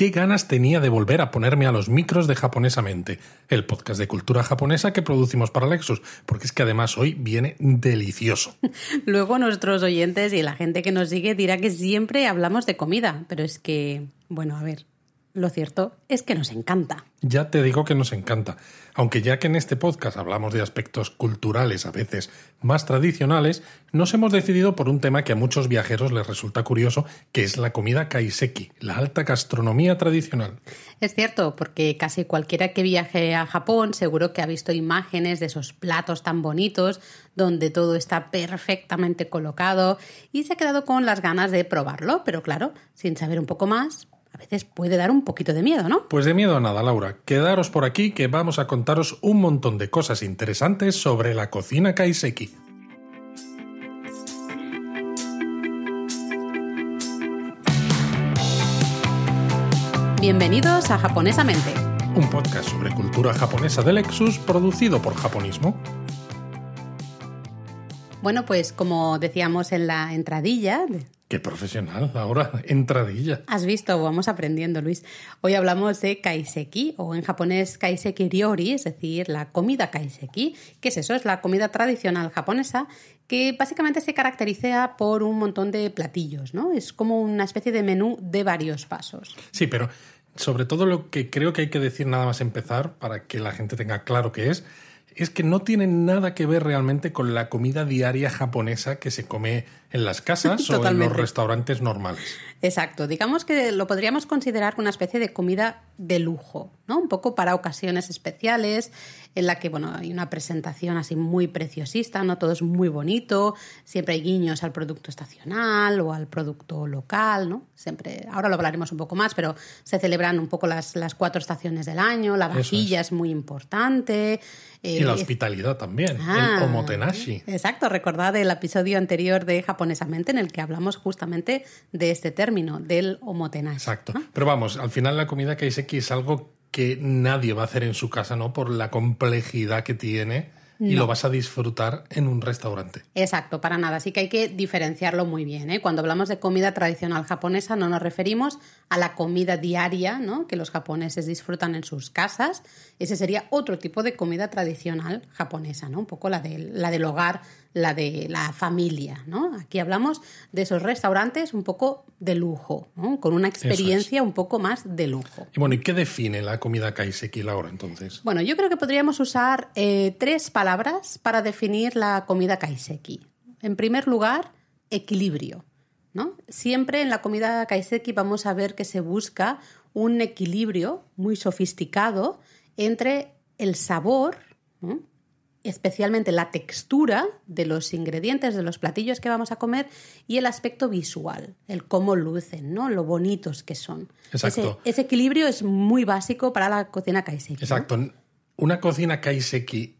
qué ganas tenía de volver a ponerme a los micros de Japonesamente, el podcast de cultura japonesa que producimos para Lexus, porque es que además hoy viene delicioso. Luego nuestros oyentes y la gente que nos sigue dirá que siempre hablamos de comida, pero es que, bueno, a ver, lo cierto es que nos encanta. Ya te digo que nos encanta. Aunque ya que en este podcast hablamos de aspectos culturales a veces más tradicionales, nos hemos decidido por un tema que a muchos viajeros les resulta curioso, que es la comida kaiseki, la alta gastronomía tradicional. Es cierto, porque casi cualquiera que viaje a Japón seguro que ha visto imágenes de esos platos tan bonitos, donde todo está perfectamente colocado y se ha quedado con las ganas de probarlo, pero claro, sin saber un poco más, a veces puede dar un poquito de miedo, ¿no? Pues de miedo a nada, Laura. Quedaros por aquí que vamos a contaros un montón de cosas interesantes sobre la cocina kaiseki. Bienvenidos a Japonesamente. Un podcast sobre cultura japonesa de Lexus producido por Japonismo. Bueno, pues como decíamos en la entradilla, Qué profesional, ahora entradilla. Has visto, vamos aprendiendo, Luis. Hoy hablamos de kaiseki, o en japonés kaiseki ryori, es decir, la comida kaiseki. ¿Qué es eso? Es la comida tradicional japonesa que básicamente se caracteriza por un montón de platillos, ¿no? Es como una especie de menú de varios pasos. Sí, pero sobre todo lo que creo que hay que decir nada más empezar, para que la gente tenga claro qué es, es que no tiene nada que ver realmente con la comida diaria japonesa que se come en las casas o en los restaurantes normales. Exacto, digamos que lo podríamos considerar una especie de comida de lujo, ¿no? Un poco para ocasiones especiales, en la que, bueno, hay una presentación así muy preciosista, ¿no? Todo es muy bonito, siempre hay guiños al producto estacional o al producto local, ¿no? Siempre, ahora lo hablaremos un poco más, pero se celebran un poco las, las cuatro estaciones del año, la vajilla es. muy importante. y la hospitalidad también, el Ah, omotenashi. Exacto, recordad el episodio anterior de Japonesamente en el que hablamos justamente de este término, del omotenashi. Exacto. Pero vamos, al final la comida kaiseki es algo que nadie va a hacer en su casa, ¿no? Por la complejidad que tiene y No. lo vas a disfrutar en un restaurante. Exacto, para nada. Así que hay que diferenciarlo muy bien. ¿eh? Cuando hablamos de comida tradicional japonesa no nos referimos a la comida diaria ¿no? que los japoneses disfrutan en sus casas. Ese sería otro tipo de comida tradicional japonesa, ¿no? un poco la, del- la del hogar, la de la familia. ¿no? Aquí hablamos de esos restaurantes un poco de lujo, ¿no? con una experiencia un poco más de lujo. Y bueno, ¿y qué define la comida kaiseki, Laura, entonces? Bueno, yo creo que podríamos usar eh, tres palabras para definir la comida kaiseki. En primer lugar, equilibrio. ¿No? Siempre en la comida kaiseki vamos a ver que se busca un equilibrio muy sofisticado entre el sabor, ¿no? especialmente la textura de los ingredientes de los platillos que vamos a comer y el aspecto visual, el cómo lucen, ¿no? lo bonitos que son. Exacto. Ese, ese equilibrio es muy básico para la cocina kaiseki. ¿no? Exacto. Una cocina kaiseki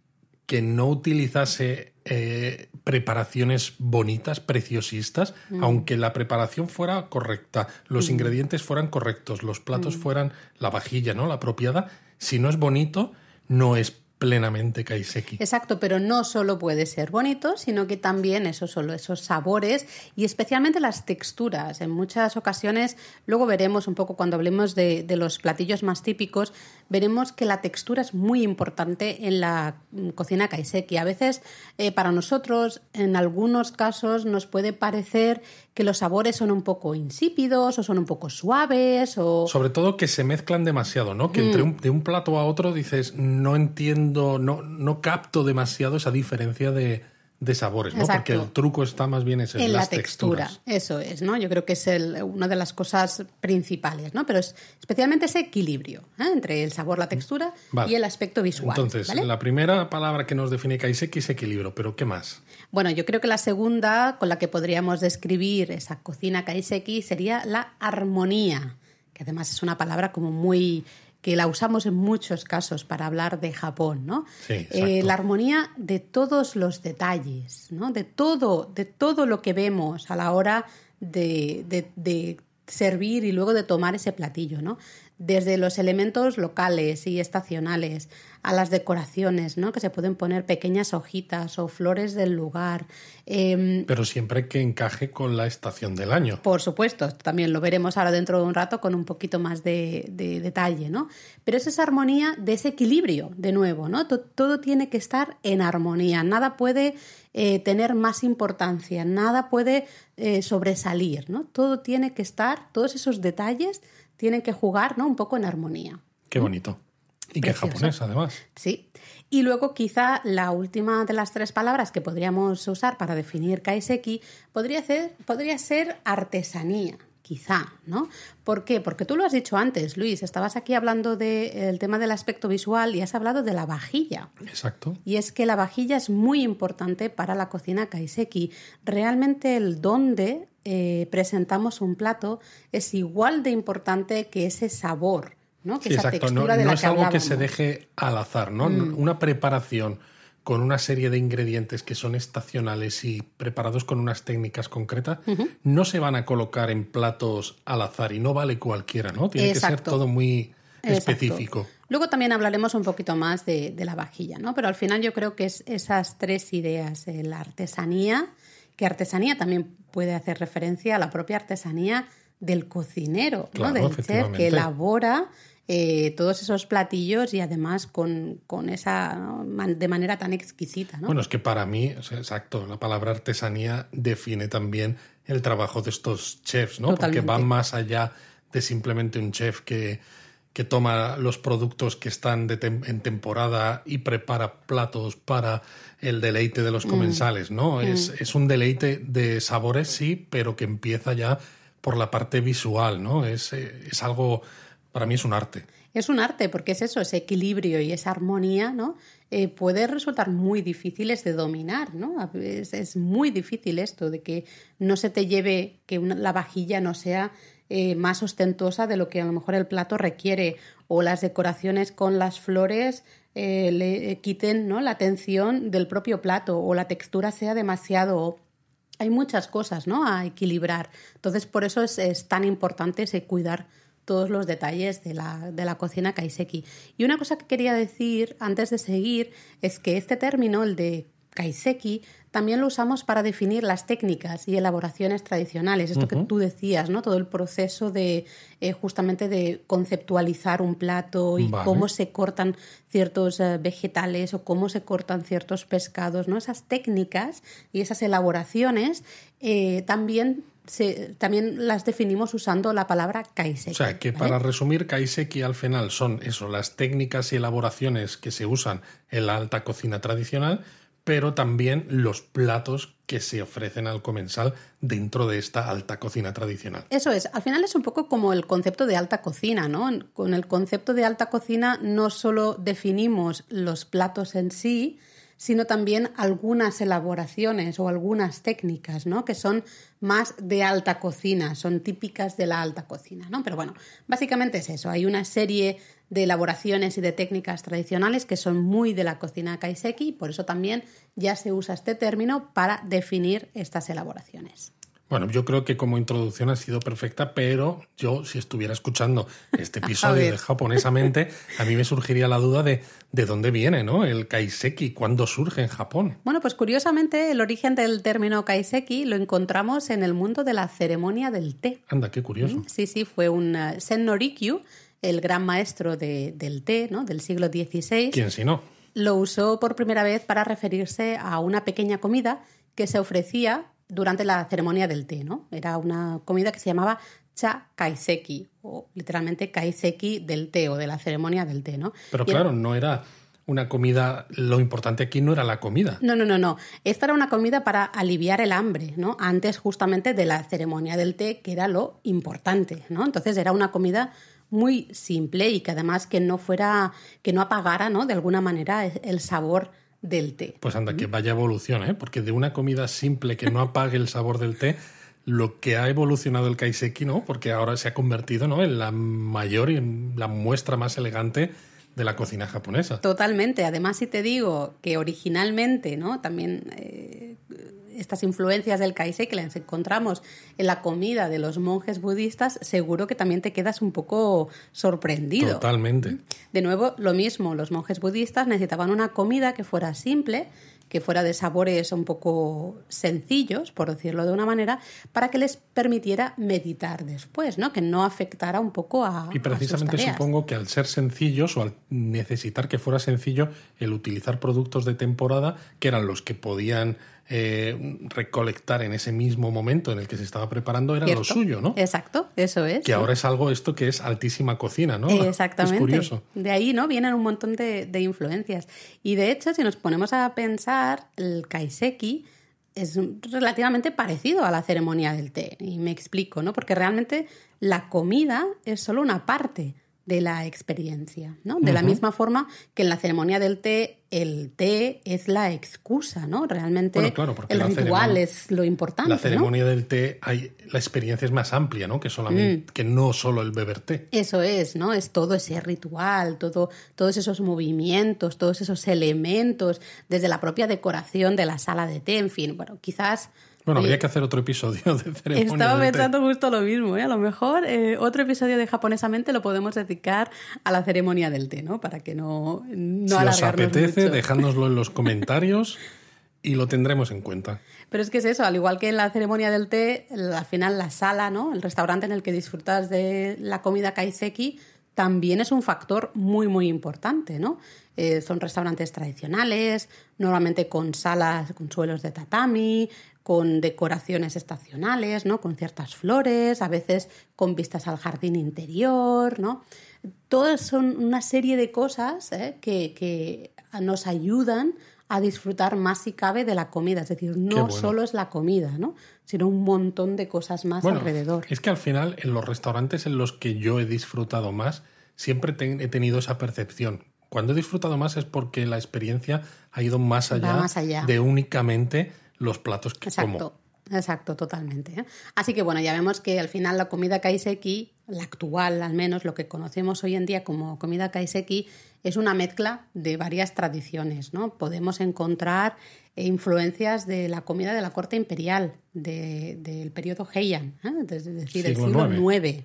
que no utilizase eh, preparaciones bonitas, preciosistas, Mm. aunque la preparación fuera correcta, los ingredientes fueran correctos, los platos Mm. fueran la vajilla, ¿no? La apropiada, si no es bonito, no es plenamente kaiseki. Exacto, pero no solo puede ser bonito, sino que también esos solo esos sabores y especialmente las texturas. En muchas ocasiones, luego veremos un poco cuando hablemos de, de los platillos más típicos, veremos que la textura es muy importante en la mm, cocina kaiseki. A veces, eh, para nosotros, en algunos casos, nos puede parecer que los sabores son un poco insípidos o son un poco suaves o... Sobre todo que se mezclan demasiado, ¿no? Que Mm. entre un, de un plato a otro dices, no entiendo, no, no capto demasiado esa diferencia de, de sabores, ¿no? Exacto. Porque el truco está más bien en, en las la textura. texturas. Eso es, ¿no? Yo creo que es el- una de las cosas principales, ¿no? Pero es especialmente ese equilibrio ¿eh? entre el sabor, la textura Vale. y el aspecto visual. Entonces, ¿vale? la primera palabra que nos define kaiseki es equilibrio, pero ¿qué más? Bueno, yo creo que la segunda con la que podríamos describir esa cocina kaiseki sería la armonía, que además es una palabra como muy que la usamos en muchos casos para hablar de Japón, ¿no? Sí, Eh, la armonía de todos los detalles, ¿no? De todo, de todo lo que vemos a la hora de, de- de servir y luego de tomar ese platillo, ¿no? Desde los elementos locales y estacionales a las decoraciones, ¿no? Que se pueden poner pequeñas hojitas o flores del lugar. Em, Pero siempre que encaje con la estación del año. por supuesto, esto también lo veremos ahora dentro de un rato con un poquito más de, de detalle, ¿no? Pero es esa armonía de ese equilibrio, de nuevo, ¿no? To- todo tiene que estar en armonía, nada puede eh, tener más importancia, nada puede eh, sobresalir, ¿no? Todo tiene que estar, todos esos detalles tienen que jugar, ¿no? Un poco en armonía. Qué bonito. Y qué Precioso. japonés, además. Sí. Y luego quizá la última de las tres palabras que podríamos usar para definir kaiseki podría ser, podría ser artesanía, quizá, ¿no? ¿Por qué? Porque tú lo has dicho antes, Luis, estabas aquí hablando del tema del aspecto visual y has hablado de la vajilla. Exacto. Y es que la vajilla es muy importante para la cocina kaiseki. Realmente el dónde eh, presentamos un plato es igual de importante que ese sabor, ¿no? Que Sí, esa exacto. No, textura de no la es que algo que. Mm. se deje al azar, ¿no? Una preparación con una serie de ingredientes que son estacionales y preparados con unas técnicas concretas, no se van a colocar en platos al azar y no vale cualquiera, ¿no? Tiene que ser todo muy Exacto. específico. Luego también hablaremos un poquito más de, de la vajilla, ¿no? Pero al final yo creo que es esas tres ideas, eh, la artesanía, que artesanía también puede hacer referencia a la propia artesanía del cocinero, Claro, ¿no? Del chef que elabora eh, todos esos platillos y además con, con esa de manera tan exquisita, ¿no? Bueno, es que para mí, o sea, exacto, la palabra artesanía define también el trabajo de estos chefs, ¿no? Totalmente. Porque van más allá de simplemente un chef que, que toma los productos que están de tem- en temporada y prepara platos para el deleite de los Mm. comensales, ¿no? Es, es un deleite de sabores, sí, pero que empieza ya por la parte visual, ¿no? Es, es algo, para mí es un arte. Es un arte, porque es eso, ese equilibrio y esa armonía, ¿no? Eh, puede resultar muy difíciles de dominar, ¿no? Es, es muy difícil esto de que no se te lleve, que una- la vajilla no sea eh, más ostentosa de lo que a lo mejor el plato requiere, o las decoraciones con las flores eh, le quiten ¿no? la atención del propio plato, o la textura sea demasiado hay muchas cosas ¿no? a equilibrar. Entonces, por eso es, tan importante cuidar todos los detalles de la, de la cocina kaiseki. Y una cosa que quería decir antes de seguir es que este término, el de kaiseki, también lo usamos para definir las técnicas y elaboraciones tradicionales. Esto que tú decías, ¿no? Todo el proceso de eh, justamente de conceptualizar un plato y Vale. cómo se cortan ciertos eh, vegetales o cómo se cortan ciertos pescados, ¿no? Esas técnicas y esas elaboraciones eh, también, se, también las definimos usando la palabra kaiseki. O sea, que ¿vale? para resumir, kaiseki al final son eso, las técnicas y elaboraciones que se usan en la alta cocina tradicional, pero también los platos que se ofrecen al comensal dentro de esta alta cocina tradicional. Eso es, al final es un poco como el concepto de alta cocina, ¿no? Con el concepto de alta cocina no solo definimos los platos en sí, sino también algunas elaboraciones o algunas técnicas, ¿no? Que son más de alta cocina, son típicas de la alta cocina, ¿no? Pero bueno, básicamente es eso, hay una serie de elaboraciones y de técnicas tradicionales que son muy de la cocina kaiseki, por eso también ya se usa este término para definir estas elaboraciones. Bueno, yo creo que como introducción ha sido perfecta, pero yo, si estuviera escuchando este episodio de japonesamente, a mí me surgiría la duda de de dónde viene, ¿no? El kaiseki, ¿cuándo surge en Japón? Bueno, pues curiosamente el origen del término kaiseki lo encontramos en el mundo de la ceremonia del té. Anda, qué curioso. Sí, sí, fue un uh, Sen no Rikyu, el gran maestro de- del té, ¿no? Del siglo XVI. ¿Quién si no? Lo usó por primera vez para referirse a una pequeña comida que se ofrecía durante la ceremonia del té, ¿no? Era una comida que se llamaba cha kaiseki, o literalmente kaiseki del té o de la ceremonia del té, ¿no? Pero Y era- claro, no era una comida, lo importante aquí no era la comida. No, no, no, no. Esta era una comida para aliviar el hambre, ¿no? Antes justamente de la ceremonia del té, que era lo importante, ¿no? Entonces era una comida muy simple y que además que no fuera, que no apagara, ¿no? De alguna manera el sabor del té. Pues anda, que vaya evolución, ¿eh? Porque de una comida simple que no apague el sabor del té, lo que ha evolucionado el kaiseki, ¿no? Porque ahora se ha convertido, ¿no? En la mayor y en la muestra más elegante de la cocina japonesa. Totalmente. Además, si te digo que originalmente, ¿no? También eh, estas influencias del kaiseki que las encontramos en la comida de los monjes budistas, seguro que también te quedas un poco sorprendido. Totalmente. De nuevo, lo mismo, los monjes budistas necesitaban una comida que fuera simple, que fuera de sabores un poco sencillos, por decirlo de una manera, para que les permitiera meditar después, ¿no? Que no afectara un poco a. Y precisamente supongo que al ser sencillos o al necesitar que fuera sencillo el utilizar productos de temporada, que eran los que podían eh, recolectar en ese mismo momento en el que se estaba preparando era lo suyo, ¿no? Exacto, eso es. Que ahora es algo esto que es altísima cocina, ¿no? Exactamente. Es curioso. De ahí, ¿no? Vienen un montón de, de influencias. Y de hecho, si nos ponemos a pensar, el kaiseki es relativamente parecido a la ceremonia del té. Y me explico, ¿no? Porque realmente la comida es solo una parte de la experiencia, ¿no? De la misma forma que en la ceremonia del té, el té es la excusa, ¿no? Realmente el ritual es lo importante. La ceremonia del té, hay, la experiencia es más amplia, ¿no? Que, solamente, mm. que no solo el beber té. Eso es, ¿no? Es todo ese ritual, todo, todos esos movimientos, todos esos elementos, desde la propia decoración de la sala de té, en fin, bueno, quizás bueno, habría que hacer otro episodio de ceremonia. Estaba pensando justo lo mismo, ¿eh? A lo mejor eh, otro episodio de japonesamente lo podemos dedicar a la ceremonia del té, ¿no? Para que no, no Si os apetece, dejádnoslo en los comentarios y lo tendremos en cuenta. Pero es que es eso, al igual que en la ceremonia del té, al final la sala, ¿no? El restaurante en el que disfrutas de la comida kaiseki también es un factor muy, muy importante, ¿no? Eh, son restaurantes tradicionales, normalmente con salas, con suelos de tatami, con decoraciones estacionales, ¿no? Con ciertas flores, a veces con vistas al jardín interior, ¿no? Todas son una serie de cosas ¿eh? que, nos ayudan a disfrutar más si cabe de la comida. Es decir, no solo es la comida, ¿no? sino un montón de cosas más alrededor. Es que al final, en los restaurantes en los que yo he disfrutado más, siempre he tenido esa percepción. Cuando he disfrutado más es porque la experiencia ha ido más allá, más allá. de únicamente los platos que Exacto. Exacto, totalmente. ¿eh? Así que bueno, ya vemos que al final la comida kaiseki, la actual al menos, lo que conocemos hoy en día como comida kaiseki, es una mezcla de varias tradiciones. ¿no? Podemos encontrar influencias de la comida de la corte imperial, del periodo Heian, ¿eh? es decir, del siglo IX.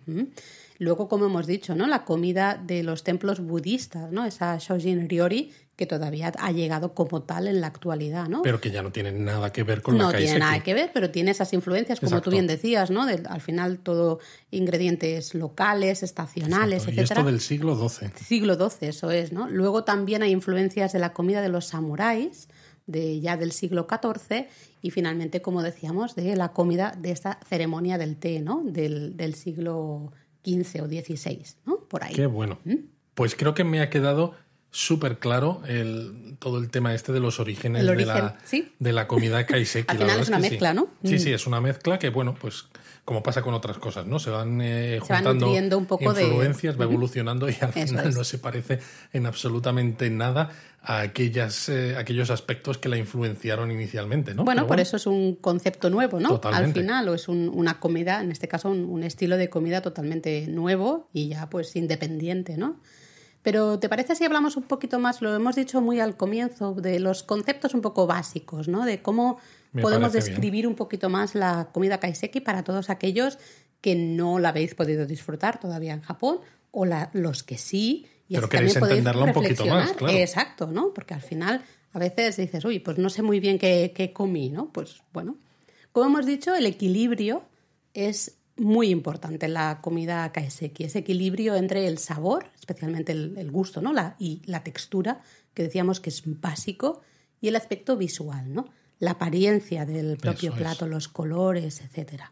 Luego, como hemos dicho, ¿no? la comida de los templos budistas, ¿no? esa Shojin Ryori, que todavía ha llegado como tal en la actualidad, ¿no? Pero que ya no tiene nada que ver con la No tiene nada que ver, pero tiene esas influencias, como tú bien decías, ¿no? al final todo ingredientes locales, estacionales, etc. Y esto del siglo XII. Siglo XII, eso es, ¿no? Luego también hay influencias de la comida de los samuráis, de ya del siglo XIV, y finalmente, como decíamos, de la comida de esta ceremonia del té, ¿no? Del, del siglo XV o XVI, ¿no? Por ahí. Qué bueno. ¿Mm? Pues creo que me ha quedado súper claro el, todo el tema este de los orígenes de, la, de la comida kaiseki. Al final es una mezcla, ¿no? Sí, sí, es una mezcla que, bueno, pues como pasa con otras cosas, ¿no? Se van eh, juntando un poco influencias, va evolucionando y al final no se parece en absolutamente nada a aquellas, eh, aquellos aspectos que la influenciaron inicialmente, ¿no? Bueno, por eso es un concepto nuevo, ¿no? Al final, o es una comida, en este caso un, un estilo de comida totalmente nuevo y ya pues independiente, ¿no? Pero ¿te parece si hablamos un poquito más, lo hemos dicho muy al comienzo, de los conceptos un poco básicos, ¿no? De cómo podemos describir un poquito más la comida kaiseki para todos aquellos que no la habéis podido disfrutar todavía en Japón o los que sí. Y Pero queréis entenderla un poquito más, claro. Exacto, ¿no? Porque al final a veces dices, uy, pues no sé muy bien qué, qué comí, ¿no? Pues bueno, como hemos dicho, el equilibrio es muy importante en la comida kaiseki, ese equilibrio entre el sabor, especialmente el, gusto ¿no? la, y la textura, que decíamos que es básico, y el aspecto visual, ¿no? La apariencia del propio plato, los colores, etc.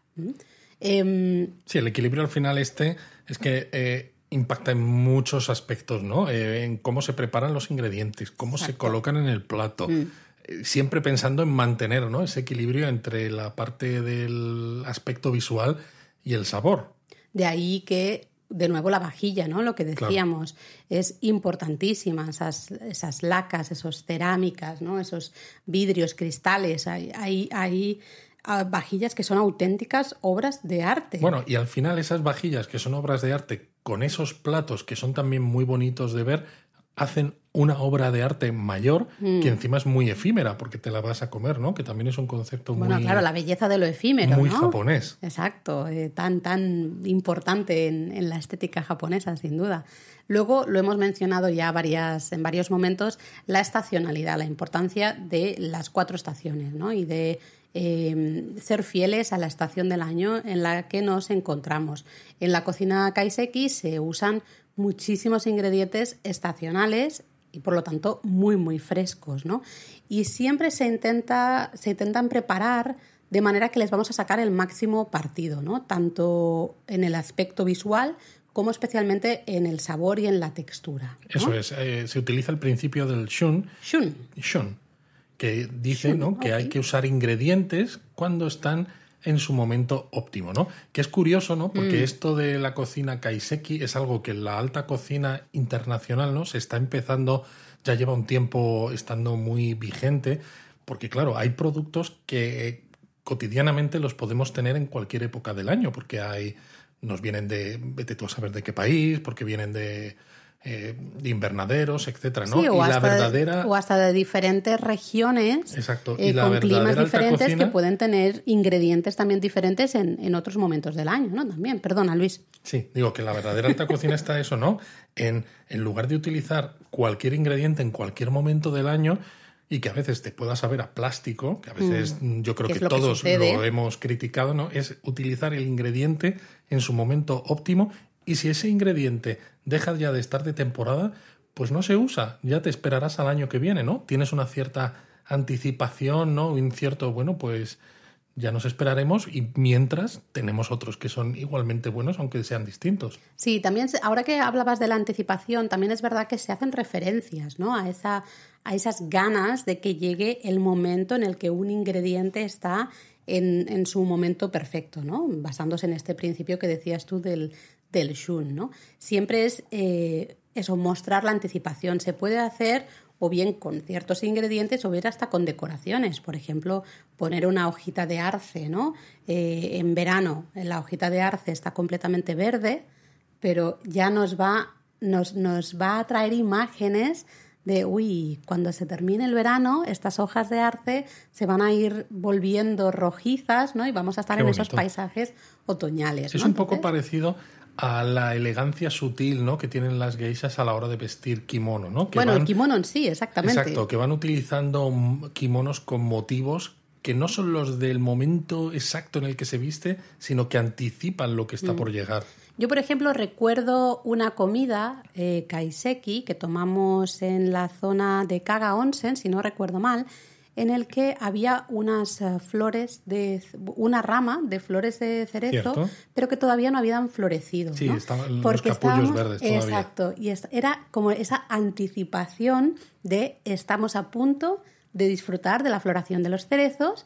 Em, sí, el equilibrio al final este es que eh, impacta en muchos aspectos, ¿no? Eh, en cómo se preparan los ingredientes, cómo se colocan en el plato. Mm. Eh, siempre pensando en mantener ¿no? ese equilibrio entre la parte del aspecto visual y el sabor. De ahí que, de nuevo, la vajilla, ¿no? Lo que decíamos, es importantísima, esas, esas lacas, esos cerámicas, ¿no? Esos vidrios, cristales, hay, hay, hay ah, vajillas que son auténticas obras de arte. Bueno, y al final esas vajillas que son obras de arte, con esos platos que son también muy bonitos de ver, hacen una obra de arte mayor Mm. que encima es muy efímera porque te la vas a comer, ¿no? Que también es un concepto Bueno, muy, claro, la belleza de lo efímero, muy ¿no? japonés. Exacto, eh, tan, tan importante en, en la estética japonesa, sin duda. Luego lo hemos mencionado ya varias, en varios momentos, la estacionalidad, la importancia de las cuatro estaciones, ¿no? Y de eh, ser fieles a la estación del año en la que nos encontramos. En la cocina kaiseki se usan muchísimos ingredientes estacionales y por lo tanto muy muy frescos, ¿no? Y siempre se intenta se intentan preparar de manera que les vamos a sacar el máximo partido, ¿no? Tanto en el aspecto visual como especialmente en el sabor y en la textura. ¿no? Eso es, eh, se utiliza el principio del shun, Shun. shun que dice Shun, ¿no? que hay que usar ingredientes cuando están en su momento óptimo, ¿no? Que es curioso, ¿no? Porque Mm. esto de la cocina kaiseki es algo que en la alta cocina internacional, ¿no? Se está empezando, ya lleva un tiempo estando muy vigente, porque claro, hay productos que cotidianamente los podemos tener en cualquier época del año, porque hay, nos vienen de, vete tú a saber de qué país, porque vienen de, eh, de invernaderos, etcétera, ¿no? Sí, o, y hasta la verdadera... de, o hasta de diferentes regiones Exacto. eh, Y la con climas diferentes cocina- que pueden tener ingredientes también diferentes en, en otros momentos del año, ¿no? También, perdona Luis. Sí, digo que la verdadera alta cocina está eso, ¿no? En, en lugar de utilizar cualquier ingrediente en cualquier momento del año y que a veces te pueda saber a plástico, que a veces mm, yo creo Que lo todos lo hemos criticado, ¿no? Es utilizar el ingrediente en su momento óptimo y si ese ingrediente deja ya de estar de temporada, pues no se usa, ya te esperarás al año que viene, ¿no? Tienes una cierta anticipación, ¿no? Un cierto, bueno, pues ya nos esperaremos y mientras tenemos otros que son igualmente buenos aunque sean distintos. Sí, también ahora que hablabas de la anticipación, también es verdad que se hacen referencias, ¿no? A esa, a esas ganas de que llegue el momento en el que un ingrediente está en, en su momento perfecto, ¿no? Basándose en este principio que decías tú del, del shun, ¿no? Siempre es eh, eso, mostrar la anticipación. Se puede hacer o bien con ciertos ingredientes o bien hasta con decoraciones. Por ejemplo, poner una hojita de arce, ¿no? Eh, en verano la hojita de arce está completamente verde, pero ya nos va, nos, nos va a traer imágenes de, uy, cuando se termine el verano, estas hojas de arce se van a ir volviendo rojizas, ¿no? Y vamos a estar en esos paisajes otoñales. Es ¿no? un poco Entonces, parecido a la elegancia sutil ¿no? que tienen las geishas a la hora de vestir kimono, ¿no? Que bueno, van- el kimono en sí, exactamente. Exacto, que van utilizando mm, kimonos con motivos que no son los del momento exacto en el que se viste, sino que anticipan lo que Mm. está por llegar. Yo, por ejemplo, recuerdo una comida eh, kaiseki que tomamos en la zona de Kaga Onsen, si no recuerdo mal, en el que había unas eh, flores de una rama de flores de cerezo, Cierto. pero que todavía no habían florecido. Sí, ¿no? estaban los Porque capullos estábamos- verdes todavía. Exacto, y era como esa anticipación de estamos a punto de disfrutar de la floración de los cerezos.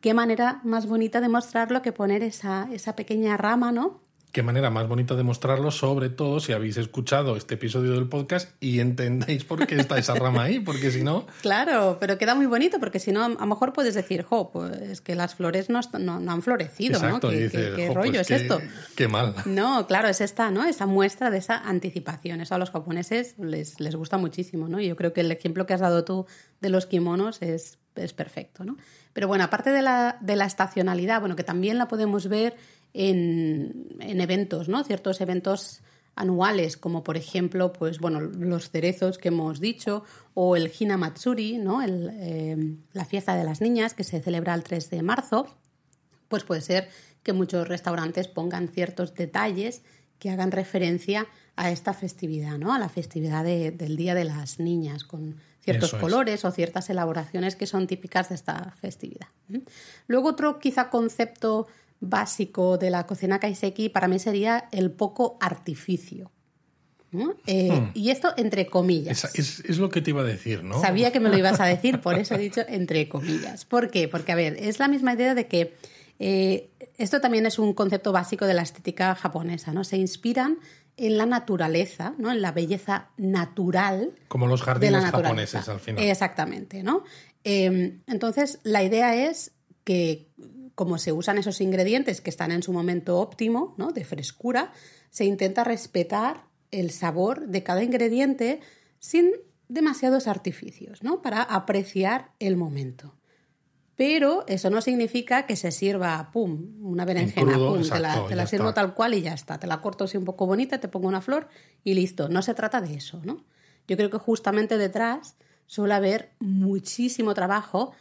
Qué manera más bonita de mostrarlo que poner esa, esa pequeña rama, ¿no? Qué manera más bonita de mostrarlo, sobre todo si habéis escuchado este episodio del podcast y entendéis por qué está esa rama ahí, porque si no, Claro, pero queda muy bonito porque si no, a lo mejor puedes decir, jo, pues es que las flores no, no, no han florecido, exacto, ¿no? ¿Qué, dices, qué- qué "Jo, pues rollo es qué- esto? Qué mal. No, claro, es esta, ¿no? Esa muestra de esa anticipación. Eso a los japoneses les, les gusta muchísimo, ¿no? Y yo creo que el ejemplo que has dado tú de los kimonos es, es perfecto, ¿no? Pero bueno, aparte de la, de la estacionalidad, bueno, que también la podemos ver en, en eventos, ¿no? Ciertos eventos anuales, como por ejemplo, pues bueno, los cerezos que hemos dicho, o el Hinamatsuri, ¿no? El, eh, la fiesta de las niñas, que se celebra el 3 de marzo, pues puede ser que muchos restaurantes pongan ciertos detalles que hagan referencia a esta festividad, ¿no? A la festividad de- del Día de las Niñas, con ciertos Eso es. colores o ciertas elaboraciones que son típicas de esta festividad. Luego otro quizá concepto básico de la cocina kaiseki para mí sería el poco artificio. ¿no? Eh, Y esto entre comillas. Es, es- es lo que te iba a decir, ¿no? Sabía que me lo ibas a decir, por eso he dicho entre comillas. ¿Por qué? Porque, a ver, es la misma idea de que eh, esto también es un concepto básico de la estética japonesa, ¿no? Se inspiran en la naturaleza, ¿no? En la belleza natural Como los jardines japoneses al final. Exactamente, ¿no? Eh, entonces, la idea es que como se usan esos ingredientes que están en su momento óptimo, ¿no? De frescura, se intenta respetar el sabor de cada ingrediente sin demasiados artificios, ¿no? Para apreciar el momento. Pero eso no significa que se sirva, pum, una berenjena, crudo, pum, te la, te la ya sirvo está. tal cual y ya está. Te la corto así un poco bonita, te pongo una flor y listo. No se trata de eso, ¿no? Yo creo que justamente detrás suele haber muchísimo trabajo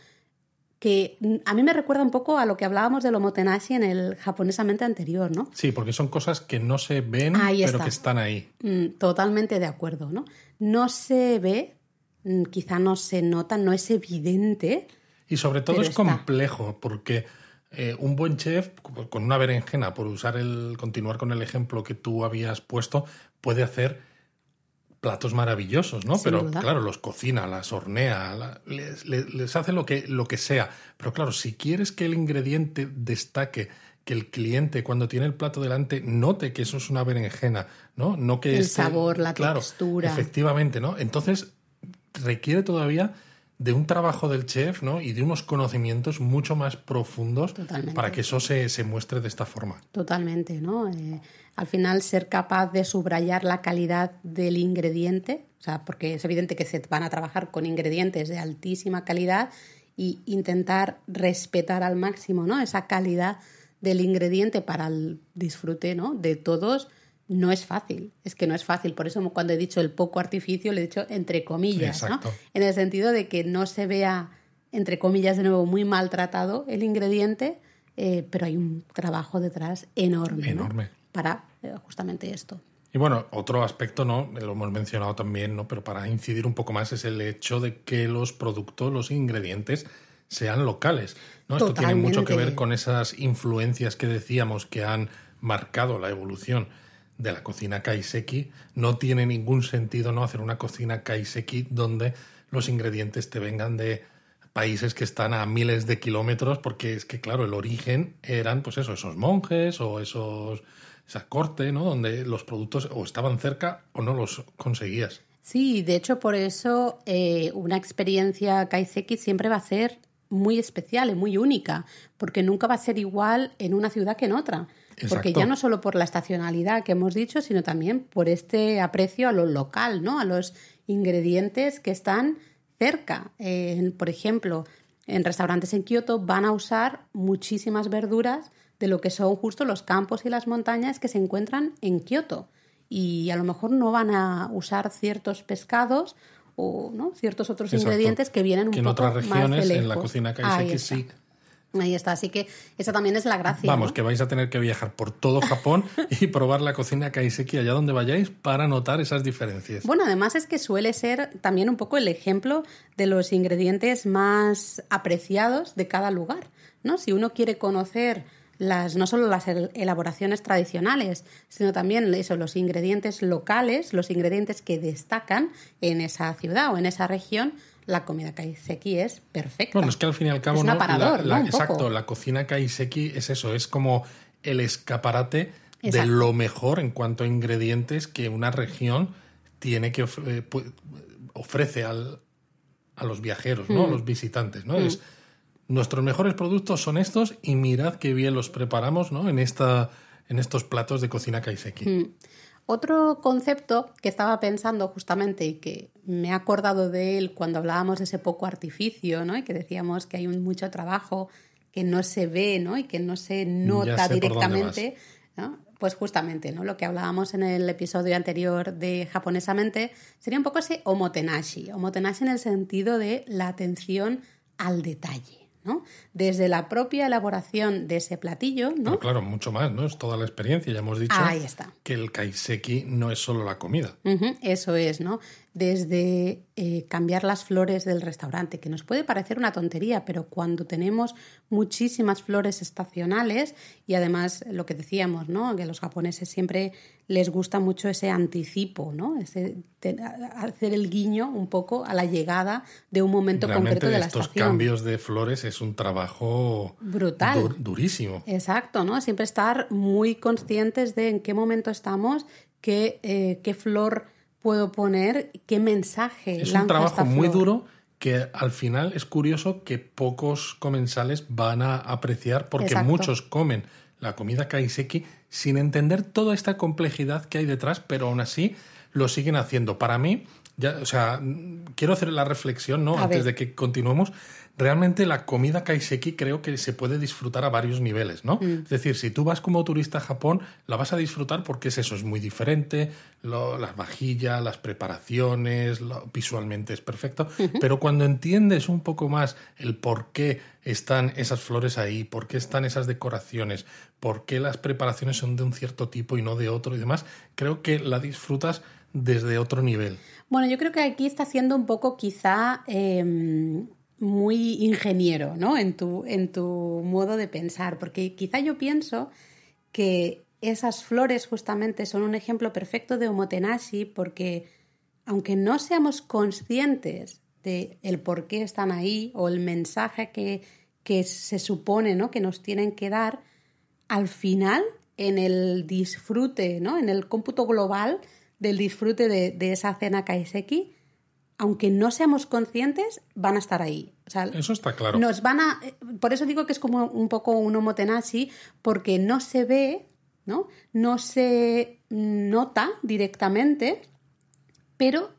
que a mí me recuerda un poco a lo que hablábamos del omotenashi en el japonesamente anterior, ¿no? Sí, porque son cosas que no se ven, Ahí pero está. que están ahí. Mm, Totalmente de acuerdo, ¿no? No se ve, mm, quizá no se nota, no es evidente. Y sobre todo es está. complejo, porque eh, un buen chef con una berenjena, por usar el, continuar con el ejemplo que tú habías puesto, puede hacer platos maravillosos, ¿no? Sin Pero duda. claro, los cocina, las hornea, la- les, les- les hace lo que, lo que sea. Pero claro, si quieres que el ingrediente destaque, que el cliente cuando tiene el plato delante note que eso es una berenjena, ¿no? No que El este- sabor, la claro, textura. Efectivamente, ¿no? Entonces requiere todavía de un trabajo del chef, ¿no? Y de unos conocimientos mucho más profundos Totalmente. para que eso se, se muestre de esta forma. Totalmente, ¿no? Eh, al final ser capaz de subrayar la calidad del ingrediente, o sea, porque es evidente que se van a trabajar con ingredientes de altísima calidad y intentar respetar al máximo, ¿no? Esa calidad del ingrediente para el disfrute, ¿no? De todos no es fácil, es que no es fácil. Por eso cuando he dicho el poco artificio, le he dicho entre comillas, ¿no? En el sentido de que no se vea, entre comillas, de nuevo, muy maltratado el ingrediente, eh, pero hay un trabajo detrás enorme, ¿no? Enorme. Para eh, justamente esto. Y bueno, otro aspecto, ¿no? Lo hemos mencionado también, ¿no? Pero para incidir un poco más es el hecho de que los productos, los ingredientes sean locales. ¿no? Esto tiene mucho que ver con esas influencias que decíamos que han marcado la evolución de la cocina kaiseki. No tiene ningún sentido no hacer una cocina kaiseki donde los ingredientes te vengan de países que están a miles de kilómetros, porque es que, claro, el origen eran, pues eso, esos monjes o esos esa corte, ¿no? Donde los productos o estaban cerca o no los conseguías. Sí, de hecho, por eso eh, una experiencia Kaiseki siempre va a ser muy especial y muy única, porque nunca va a ser igual en una ciudad que en otra. Porque ya no solo por la estacionalidad que hemos dicho, sino también por este aprecio a lo local, ¿no? A los ingredientes que están cerca. Eh, en- por ejemplo, en restaurantes en Kioto van a usar muchísimas verduras de lo que son justo los campos y las montañas que se encuentran en Kioto. Y a lo mejor no van a usar ciertos pescados o ¿no? ciertos otros Exacto. ingredientes que vienen un Que en poco otras más de regiones, en la cocina kaiseki, está. sí. Ahí está, así que esa también es la gracia. Vamos, ¿no? que vais a tener que viajar por todo Japón y probar la cocina kaiseki allá donde vayáis para notar esas diferencias. Bueno, además es que suele ser también un poco el ejemplo de los ingredientes más apreciados de cada lugar, ¿no? Si uno quiere conocer las no solo las el- elaboraciones tradicionales, sino también eso, los ingredientes locales, los ingredientes que destacan en esa ciudad o en esa región, la comida kaiseki es perfecta. Bueno, es que al fin y al cabo, Es un ¿no? aparador, La- la- ¿no? Un poco. exacto, la cocina kaiseki es eso, es como el escaparate de lo mejor en cuanto a ingredientes que una región tiene que of- eh, ofrece al, a los viajeros, Mm. ¿no? A los visitantes, ¿no? Es nuestros mejores productos son estos y mirad qué bien los preparamos, ¿no? En esta en estos platos de cocina kaiseki. Mm. Otro concepto que estaba pensando justamente y que me he acordado de él cuando hablábamos de ese poco artificio, ¿no? Y que decíamos que hay un mucho trabajo que no se ve, ¿no? Y que no se nota directamente, ¿no? Pues justamente, ¿no? Lo que hablábamos en el episodio anterior de japonesamente sería un poco ese omotenashi. Omotenashi en el sentido de la atención al detalle, ¿no? Desde la propia elaboración de ese platillo, ¿no? Pero claro, mucho más, ¿no? Es toda la experiencia. Ya hemos dicho Ahí está. que el kaiseki no es solo la comida. Eso es, ¿no? Desde eh, cambiar las flores del restaurante, que nos puede parecer una tontería, pero cuando tenemos muchísimas flores estacionales y además lo que decíamos, ¿no? Que a los japoneses siempre les gusta mucho ese anticipo, ¿no? Ese, te- hacer el guiño un poco a la llegada de un momento Realmente concreto de la estos estación. cambios de flores es un trabajo Brutal. dur- durísimo. Exacto, ¿no? Siempre estar muy conscientes de en qué momento estamos, qué, eh, qué flor puedo poner, qué mensaje Es un trabajo muy duro que al final es curioso que pocos comensales van a apreciar porque Exacto. muchos comen la comida kaiseki sin entender toda esta complejidad que hay detrás, pero aún así lo siguen haciendo. Para mí, ya, o sea, quiero hacer la reflexión, ¿no? Antes de que continuemos. Realmente la comida kaiseki creo que se puede disfrutar a varios niveles, ¿no? Mm. Es decir, si tú vas como turista a Japón, la vas a disfrutar porque es eso, es muy diferente, lo- las vajillas, las preparaciones, lo- visualmente es perfecto, pero cuando entiendes un poco más el por qué están esas flores ahí, por qué están esas decoraciones, por qué las preparaciones son de un cierto tipo y no de otro y demás, creo que la disfrutas desde otro nivel. Bueno, yo creo que aquí está siendo un poco quizá eh, muy ingeniero, ¿no? En tu, en tu modo de pensar, porque quizá yo pienso que esas flores justamente son un ejemplo perfecto de omotenashi porque aunque no seamos conscientes de el por qué están ahí o el mensaje que, que se supone ¿no? que nos tienen que dar, al final, en el disfrute, ¿no? en el cómputo global del disfrute de, de esa cena kaiseki, aunque no seamos conscientes, van a estar ahí. O sea, Eso está claro. nos van a. Por eso digo que es como un poco un omotenashi, porque no se ve, ¿no? No se nota directamente, pero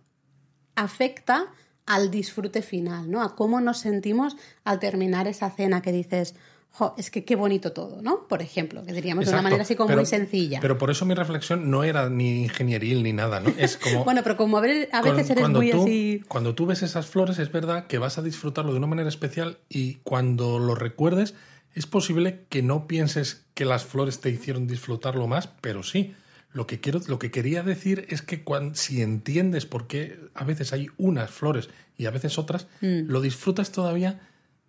afecta al disfrute final, ¿no? A cómo nos sentimos al terminar esa cena que dices, jo, es que qué bonito todo, ¿no? Por ejemplo, que diríamos de una manera así como pero- muy sencilla. Pero por eso mi reflexión no era ni ingenieril ni nada, ¿no? Es como... bueno, pero como a ver- a veces eres cuando muy tú, así. Cuando tú ves esas flores, es verdad que vas a disfrutarlo de una manera especial y cuando lo recuerdes, es posible que no pienses que las flores te hicieron disfrutarlo más, pero sí. Lo que, quiero, lo que quería decir es que cuan- si entiendes por qué a veces hay unas flores y a veces otras, Mm. lo disfrutas todavía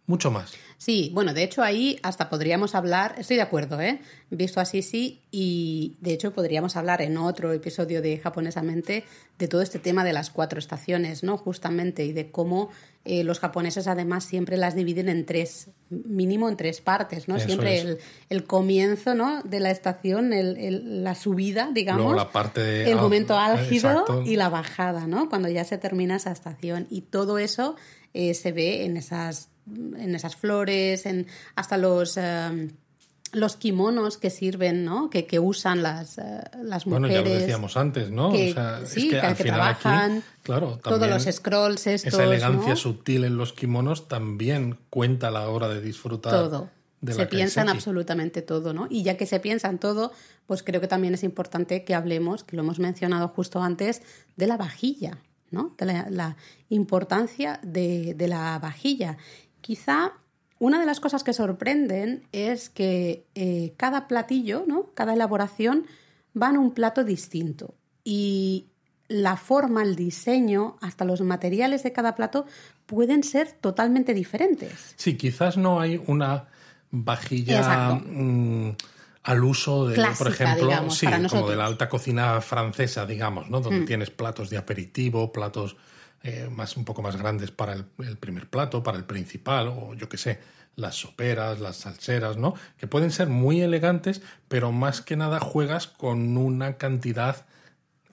mucho más. Sí, bueno, de hecho ahí hasta podríamos hablar, estoy de acuerdo, ¿eh? Visto así sí, y de hecho podríamos hablar en otro episodio de Japonesamente de todo este tema de las cuatro estaciones, ¿no? Justamente, y de cómo eh, los japoneses además siempre las dividen en tres, mínimo en tres partes, ¿no? Eso siempre el, el comienzo, ¿no? De la estación, el- el- la subida, digamos. Luego la parte de- El ah, momento álgido exacto. y la bajada, ¿no? Cuando ya se termina esa estación. Y todo eso eh, se ve en esas, en esas flores, en hasta los, eh, los kimonos que sirven, ¿no? Que, que usan las, eh, las Bueno, mujeres. ya lo decíamos antes, ¿no? que- o sea, es sí, que que- al que final trabajan, aquí, claro, Todos los scrolls estos, esa elegancia ¿no? sutil en los kimonos también cuenta a la hora de disfrutar todo. de Se la piensa en kaiseki. absolutamente todo, ¿no? Y ya que se piensa en todo, pues creo que también es importante que hablemos, que lo hemos mencionado justo antes, de la vajilla, ¿no? De la, la importancia de, de la vajilla. Quizá una de las cosas que sorprenden es que eh, cada platillo, ¿no? Cada elaboración va en un plato distinto. Y la forma, el diseño, hasta los materiales de cada plato pueden ser totalmente diferentes. Sí, quizás no hay una vajilla mm, al uso de, por ejemplo, digamos, sí, como. Mm. de la alta cocina francesa, digamos, ¿no? Donde tienes platos de aperitivo, platos eh, más un poco más grandes para el, el primer plato, para el principal, o yo qué sé, las soperas, las salseras, ¿no? Que pueden ser muy elegantes, pero más que nada juegas con una cantidad,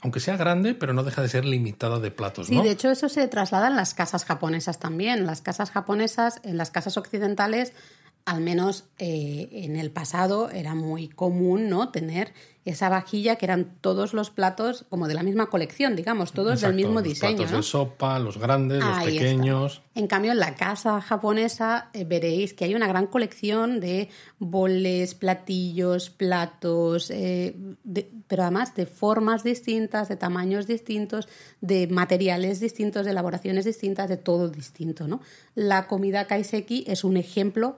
aunque sea grande, pero no deja de ser limitada de platos, Sí, ¿no? de hecho eso se traslada en las casas japonesas también. Las casas japonesas, en las casas occidentales, al menos eh, en el pasado era muy común no tener esa vajilla que eran todos los platos como de la misma colección, digamos, todos del mismo los diseño. platos ¿no? de sopa, los grandes, los está. pequeños. En cambio, en la casa japonesa eh, veréis que hay una gran colección de boles, platillos, platos, eh, de- pero además de formas distintas, de tamaños distintos, de materiales distintos, de elaboraciones distintas, de todo distinto. ¿no? La comida kaiseki es un ejemplo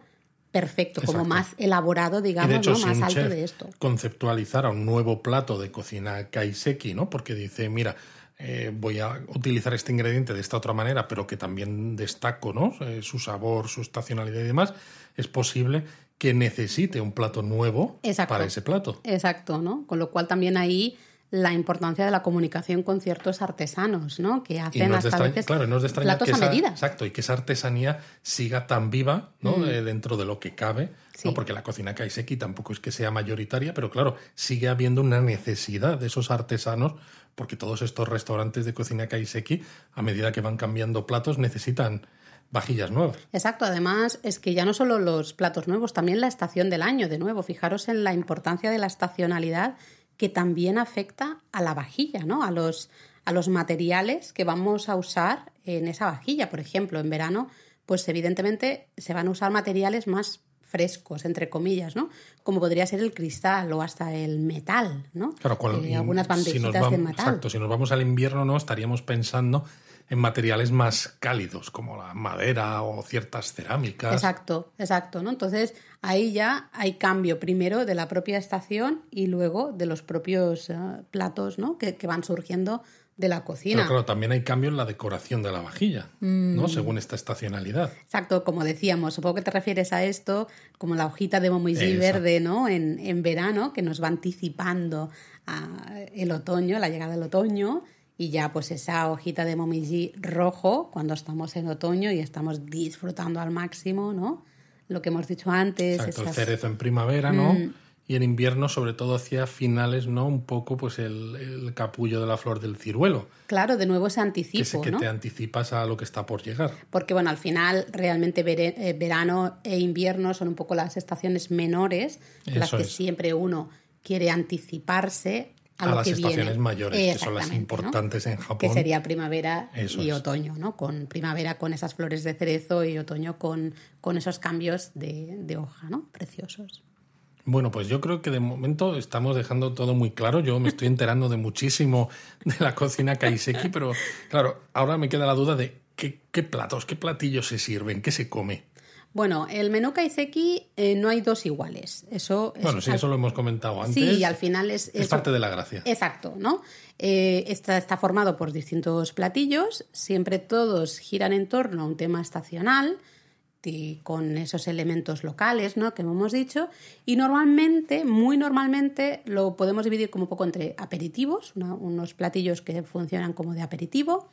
perfecto, como más elaborado, de digamos, hecho, ¿no? si más alto de esto. conceptualizara un nuevo plato de cocina kaiseki, ¿no? Porque dice, mira, eh, voy a utilizar este ingrediente de esta otra manera, pero que también destaco, ¿no? Eh, su sabor, su estacionalidad y demás, es posible que necesite un plato nuevo Exacto. para ese plato. Exacto, ¿no? Con lo cual también ahí la importancia de la comunicación con ciertos artesanos, ¿no? Que hacen no hasta veces claro, no es de platos que a medida. exacto, y que esa artesanía siga tan viva, ¿no? Eh, dentro de lo que cabe, Sí. ¿no? Porque la cocina kaiseki tampoco es que sea mayoritaria, pero claro, sigue habiendo una necesidad de esos artesanos, porque todos estos restaurantes de cocina kaiseki, a medida que van cambiando platos, necesitan vajillas nuevas. Exacto, además es que ya no solo los platos nuevos, también la estación del año, de nuevo, fijaros en la importancia de la estacionalidad que también afecta a la vajilla, ¿no? A los, a los materiales que vamos a usar en esa vajilla. Por ejemplo, en verano, pues evidentemente se van a usar materiales más frescos, entre comillas, ¿no? Como podría ser el cristal o hasta el metal, ¿no? Claro, eh, algunas bandejitas de metal. Exacto, si nos vamos al invierno, ¿no? Estaríamos pensando en materiales más cálidos, como la madera o ciertas cerámicas. Exacto, exacto, ¿no? Entonces, ahí ya hay cambio primero de la propia estación y luego de los propios eh, platos, ¿no? Que, que van surgiendo de la cocina. Pero claro, también hay cambio en la decoración de la vajilla, ¿no? Mm. Según esta estacionalidad. Exacto, como decíamos, supongo que te refieres a esto, como la hojita de Momiji verde, ¿no? En, en, verano, que nos va anticipando a el otoño, la llegada del otoño, y ya pues esa hojita de Momiji rojo, cuando estamos en otoño y estamos disfrutando al máximo, ¿no? Lo que hemos dicho antes. Exacto, el cerezo en primavera, ¿no? Mm y en invierno sobre todo hacia finales no un poco pues el, capullo de la flor del ciruelo claro de nuevo ese anticipo que, que te anticipas a lo que está por llegar porque bueno al final realmente eh, verano e invierno son un poco las estaciones menores las que siempre uno quiere anticiparse a, las estaciones mayores que son las importantes en Japón. Que sería primavera y otoño no con primavera con esas flores de cerezo y otoño con, con esos cambios de, de hoja no preciosos. Bueno, pues yo creo que de momento estamos dejando todo muy claro. Yo me estoy enterando de muchísimo de la cocina kaiseki, pero claro, ahora me queda la duda de qué, platos, qué platillos se sirven, qué se come. Bueno, el menú kaiseki eh, no hay dos iguales. Eso bueno, sí, eso lo hemos comentado antes. Sí, y al final es... Es parte de la gracia. Exacto, ¿no? Eh, está, está formado por distintos platillos, siempre todos giran en torno a un tema estacional con esos elementos locales, ¿no? Que hemos dicho. Y normalmente, muy normalmente, lo podemos dividir como un poco entre aperitivos, unos platillos que funcionan como de aperitivo.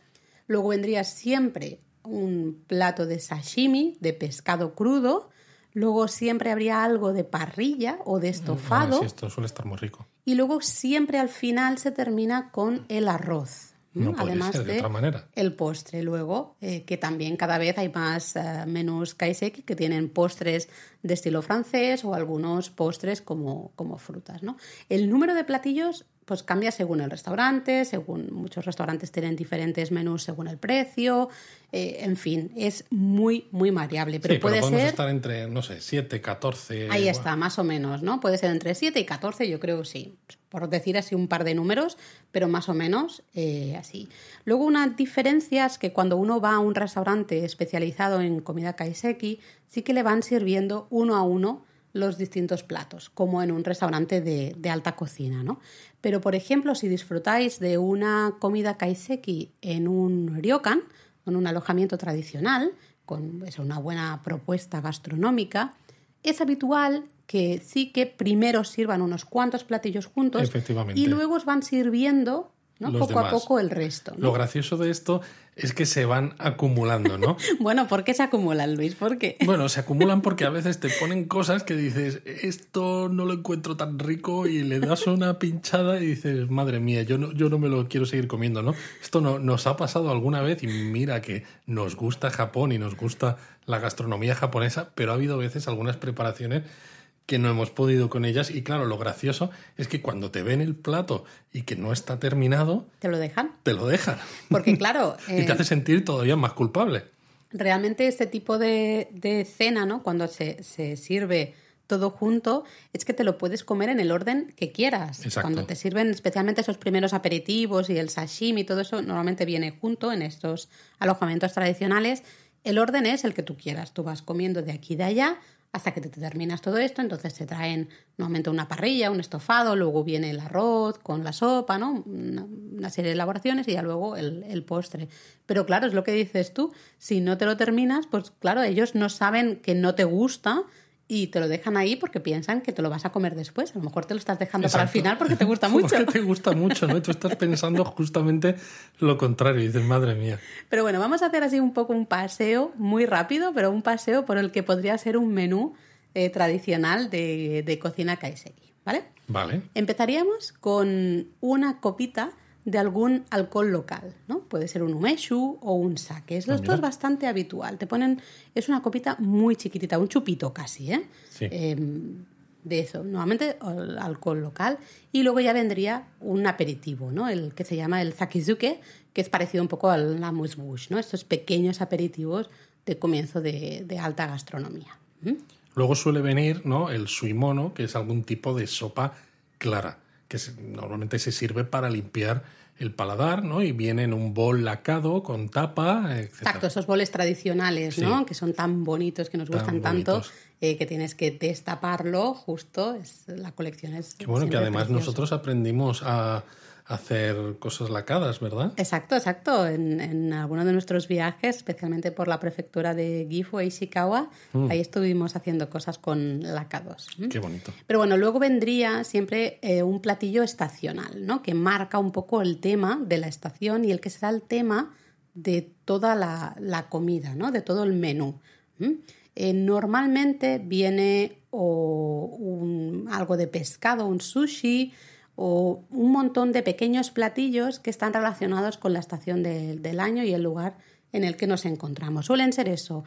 Luego vendría siempre un plato de sashimi, de pescado crudo. Luego siempre habría algo de parrilla o de estofado. sí, esto suele estar muy rico. Y luego siempre al final se termina con el arroz. No Además ser de, otra manera. el postre luego, eh, que también cada vez hay más eh, menús kaiseki que tienen postres de estilo francés o algunos postres como, como frutas. ¿no? El número de platillos pues cambia según el restaurante, según muchos restaurantes tienen diferentes menús según el precio, eh, en fin, es muy, muy variable. Pero puede podemos ser... estar entre, no sé, 7, 14... Ahí está, más o menos, ¿no? Puede ser entre 7 y 14, yo creo sí por decir así un par de números, pero más o menos eh, así. Luego una diferencia es que cuando uno va a un restaurante especializado en comida kaiseki, sí que le van sirviendo uno a uno los distintos platos, como en un restaurante de, alta cocina, ¿no? Pero, por ejemplo, si disfrutáis de una comida kaiseki en un ryokan, en un alojamiento tradicional, con una buena propuesta gastronómica, es habitual que sí que primero sirvan unos cuantos platillos juntos y luego os van sirviendo poco a poco el resto. Lo gracioso de esto es que se van acumulando, ¿no? bueno, ¿por qué se acumulan, Luis? ¿Por qué? bueno, se acumulan porque a veces te ponen cosas que dices, esto no lo encuentro tan rico y le das una pinchada y dices, madre mía, yo no, yo no me lo quiero seguir comiendo, ¿no? Esto no, nos ha pasado alguna vez y mira que nos gusta Japón y nos gusta la gastronomía japonesa, pero ha habido veces algunas preparaciones que no hemos podido con ellas. Y claro, lo gracioso es que cuando te ven el plato y que no está terminado... ¿Te lo dejan? Te lo dejan. Porque claro... y te hace sentir todavía más culpable. Realmente este tipo de, de cena, ¿no? Cuando se, se, sirve todo junto, es que te lo puedes comer en el orden que quieras. Cuando te sirven especialmente esos primeros aperitivos y el sashimi, todo eso normalmente viene junto en estos alojamientos tradicionales. El orden es el que tú quieras. Tú vas comiendo de aquí y de allá hasta que te terminas todo esto, entonces te traen nuevamente una parrilla, un estofado, luego viene el arroz con la sopa, ¿no? Una, serie de elaboraciones y ya luego el, el, postre. Pero claro, es lo que dices tú, si no te lo terminas, pues claro, ellos no saben que no te gusta y te lo dejan ahí porque piensan que te lo vas a comer después. A lo mejor te lo estás dejando para el final porque te gusta mucho. porque te gusta mucho, ¿no? Tú estás pensando justamente lo contrario y dices, madre mía. Pero bueno, vamos a hacer así un poco un paseo muy rápido, pero un paseo por el que podría ser un menú eh, tradicional de, de cocina kaiseki, ¿vale? Vale. Empezaríamos con una copita de algún alcohol local, ¿no? Puede ser un umeshu o un sake. Esto ah, es bastante habitual. Te ponen, es una copita muy chiquitita, un chupito casi, ¿eh? Sí. Em, de eso, nuevamente el alcohol local. Y luego ya vendría un aperitivo, ¿no? El que se llama el zakizuke, que es parecido un poco al amuse-bouche, ¿no? Estos pequeños aperitivos de comienzo de, de alta gastronomía. ¿Mm? Luego suele venir ¿no? el suimono, que es algún tipo de sopa clara, que normalmente se sirve para limpiar el paladar, ¿no? Y viene en un bol lacado con tapa, etc. Exacto, esos boles tradicionales, Sí. ¿no? Que son tan bonitos, que nos Tan gustan tanto, eh, que tienes que destaparlo justo. Es, la colección es. Que bueno, que además nosotros aprendimos a hacer cosas lacadas, ¿verdad? Exacto, exacto. En, en alguno de nuestros viajes, especialmente por la prefectura de Gifu e Ishikawa, Mm. ahí estuvimos haciendo cosas con lacados. Qué bonito. Pero bueno, luego vendría siempre eh, un platillo estacional, ¿no? Que marca un poco el tema de la estación y el que será el tema de toda la, la comida, ¿no? De todo el menú. Eh, normalmente viene o un- algo de pescado, un sushi o un montón de pequeños platillos que están relacionados con la estación de- del año y el lugar en el que nos encontramos. Suelen ser eso,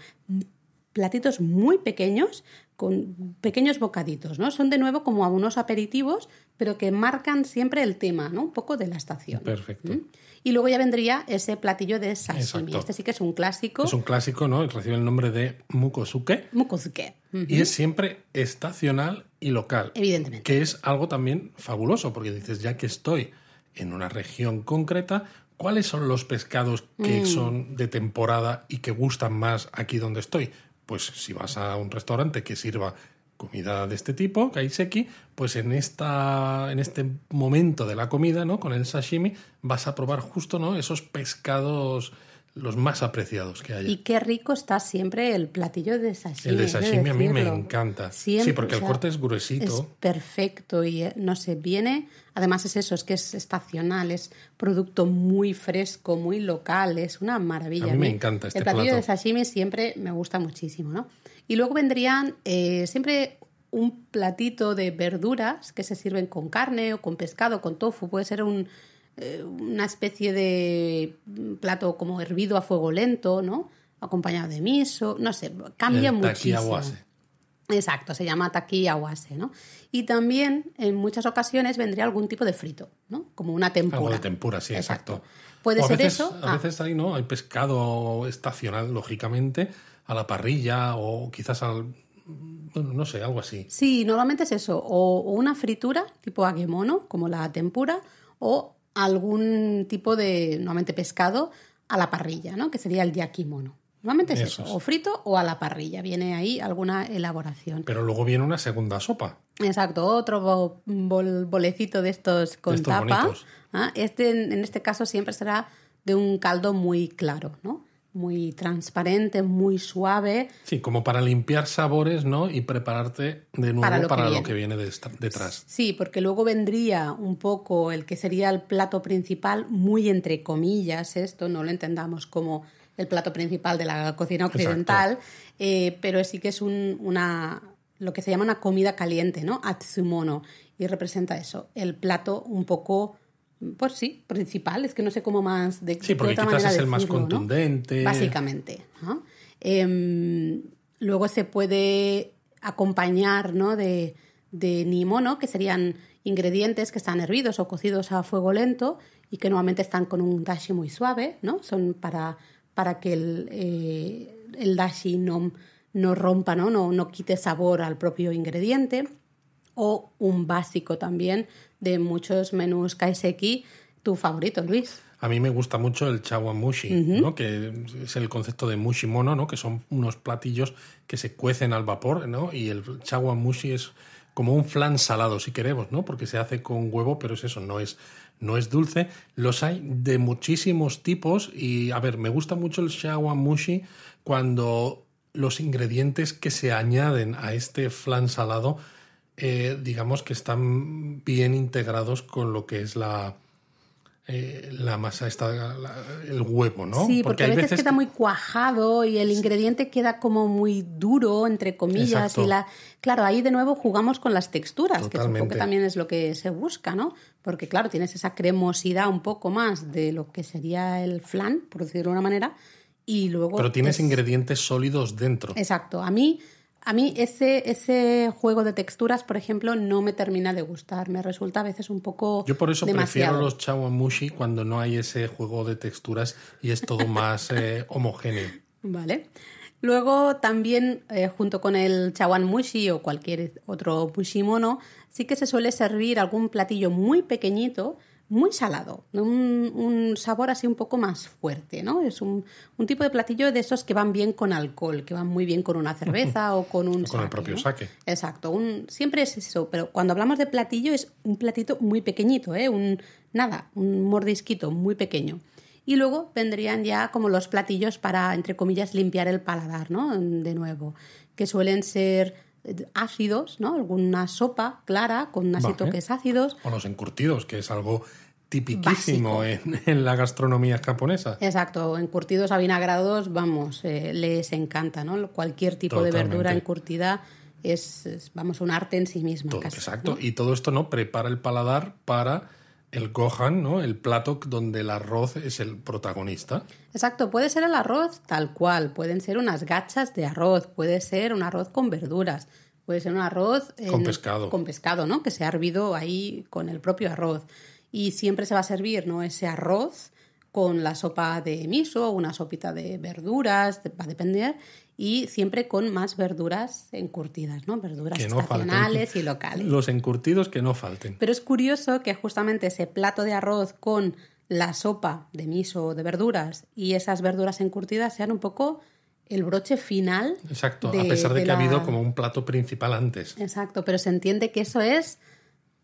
platitos muy pequeños con pequeños bocaditos, ¿no? Son de nuevo como unos aperitivos, pero que marcan siempre el tema, ¿no? Un poco de la estación. Perfecto. ¿Mm? Y luego ya vendría ese platillo de sashimi. Exacto. Este sí que es un clásico. Es un clásico, ¿no? Recibe el nombre de mukosuke Mukosuke. Y es siempre estacional y local. Evidentemente. Que es algo también fabuloso, porque dices, ya que estoy en una región concreta, ¿cuáles son los pescados que Mm. son de temporada y que gustan más aquí donde estoy? Pues si vas a un restaurante que sirva comida de este tipo, kaiseki, pues en esta en este momento de la comida, ¿no? Con el sashimi vas a probar justo, ¿no? Esos pescados los más apreciados que haya. Y qué rico está siempre el platillo de sashimi. El de sashimi a mí me encanta. Siempre, sí, porque el sea, corte es gruesito. Es perfecto y eh, no sé, viene. Además es eso, es que es estacional, es producto muy fresco, muy local, es una maravilla. A mí me encanta este El platillo plato. de sashimi siempre me gusta muchísimo, ¿no? Y luego vendrían eh, siempre un platito de verduras que se sirven con carne o con pescado, con tofu, puede ser un, eh, una especie de plato como hervido a fuego lento, ¿no? Acompañado de miso, no sé, cambia El muchísimo. takiawase. Exacto, se llama awase, ¿no? Y también en muchas ocasiones vendría algún tipo de frito, ¿no? Como una tempura. Algo de tempura, sí, exacto. Puede O a ser veces, eso. A ah, veces ahí, ¿no? Hay pescado estacional, lógicamente, a la parrilla o quizás al. Bueno, no sé, algo así. Sí, normalmente es eso, o, o una fritura tipo agemono, como la tempura, o algún tipo de, normalmente pescado, a la parrilla, ¿no? Que sería el yakimono. Normalmente es Eso eso, es. o frito o a la parrilla. Viene ahí alguna elaboración. Pero luego viene una segunda sopa. Exacto, otro bo- bol- bolecito de estos con De estos tapa. Ah, Este, en en este caso, siempre será de un caldo muy claro, ¿no? Muy transparente, muy suave. Sí, como para limpiar sabores, ¿no? Y prepararte de nuevo Para para lo lo que que, viene. de detrás. Sí, porque luego vendría un poco el que sería el plato principal, muy entre comillas, esto no lo entendamos como el plato principal de la cocina occidental, eh, pero sí que es un- una lo que se llama una comida caliente, ¿no? Atsumono, y representa eso, el plato un poco, pues sí, principal, es que no sé cómo más de, Sí, de porque otra quizás manera es el más decirlo, ¿no? contundente. Básicamente. ¿no? Em, luego se puede acompañar ¿no? de, de nimono, que serían ingredientes que están hervidos o cocidos a fuego lento y que normalmente están con un dashi muy suave, ¿no? Son para, para que el, eh, el dashi no, no rompa, ¿no? No, no quite sabor al propio ingrediente. O un básico también de muchos menús kaiseki. Tu favorito, Luis. A mí me gusta mucho el chawamushi, ¿no? que es el concepto de mushimono, ¿no? que son unos platillos que se cuecen al vapor, ¿no? y el chawamushi es como un flan salado, si queremos, ¿no? porque se hace con huevo, pero es eso, no es, no es dulce. Los hay de muchísimos tipos y, a ver, me gusta mucho el chawamushi cuando los ingredientes que se añaden a este flan salado, eh, digamos que están bien integrados con lo que es la eh, la masa esta, la- el huevo, ¿no? Sí, porque, a veces, queda que- muy cuajado y el ingrediente queda como muy duro, entre comillas. Exacto. Y la, claro, ahí de nuevo jugamos con las texturas, que supongo Totalmente. que también es lo que se busca, ¿no? Porque claro, tienes esa cremosidad un poco más de lo que sería el flan, por decirlo de una manera, y luego... Pero tienes es- ingredientes sólidos dentro. Exacto. A mí, A mí ese, ese juego de texturas, por ejemplo, no me termina de gustar. Me resulta a veces un poco. Yo por eso demasiado. prefiero los chawamushi cuando no hay ese juego de texturas y es todo más eh, homogéneo. Vale. Luego también, eh, junto con el chawan mushi o cualquier otro mushi mono, sí que se suele servir algún platillo muy pequeñito, muy salado, un, un sabor así un poco más fuerte, ¿no? Es un, un, tipo de platillo de esos que van bien con alcohol, que van muy bien con una cerveza o con un o con el propio ¿no? sake. Exacto, un, siempre es eso, pero cuando hablamos de platillo es un platito muy pequeñito, ¿eh? Un, nada, un mordisquito muy pequeño. Y luego vendrían ya como los platillos para, entre comillas, limpiar el paladar, ¿no? De nuevo, que suelen ser ácidos, ¿no? Alguna sopa clara con así Vale. toques ácidos. O los encurtidos, que es algo tipiquísimo en, en, la gastronomía japonesa. Exacto, encurtidos avinagrados, vamos, eh, les encanta, ¿no? Cualquier tipo Totalmente. de verdura encurtida es, es, vamos, un arte en sí misma. Todo, casi, exacto, ¿no? y todo esto no prepara el paladar para el gohan, ¿no? El plato donde el arroz es el protagonista. Exacto, puede ser el arroz tal cual, pueden ser unas gachas de arroz, puede ser un arroz con verduras, puede ser un arroz con pescado. Con pescado, ¿no? Que se ha hervido ahí con el propio arroz. Y siempre se va a servir, ¿no? Ese arroz con la sopa de miso, una sopita de verduras, va a depender, y siempre con más verduras encurtidas, ¿no? Verduras no estacionales falten. y locales. Los encurtidos que no falten. Pero es curioso que justamente ese plato de arroz con la sopa de miso de verduras y esas verduras encurtidas sean un poco el broche final. Exacto, de, a pesar de, de que la... ha habido como un plato principal antes. Exacto, pero se entiende que eso es.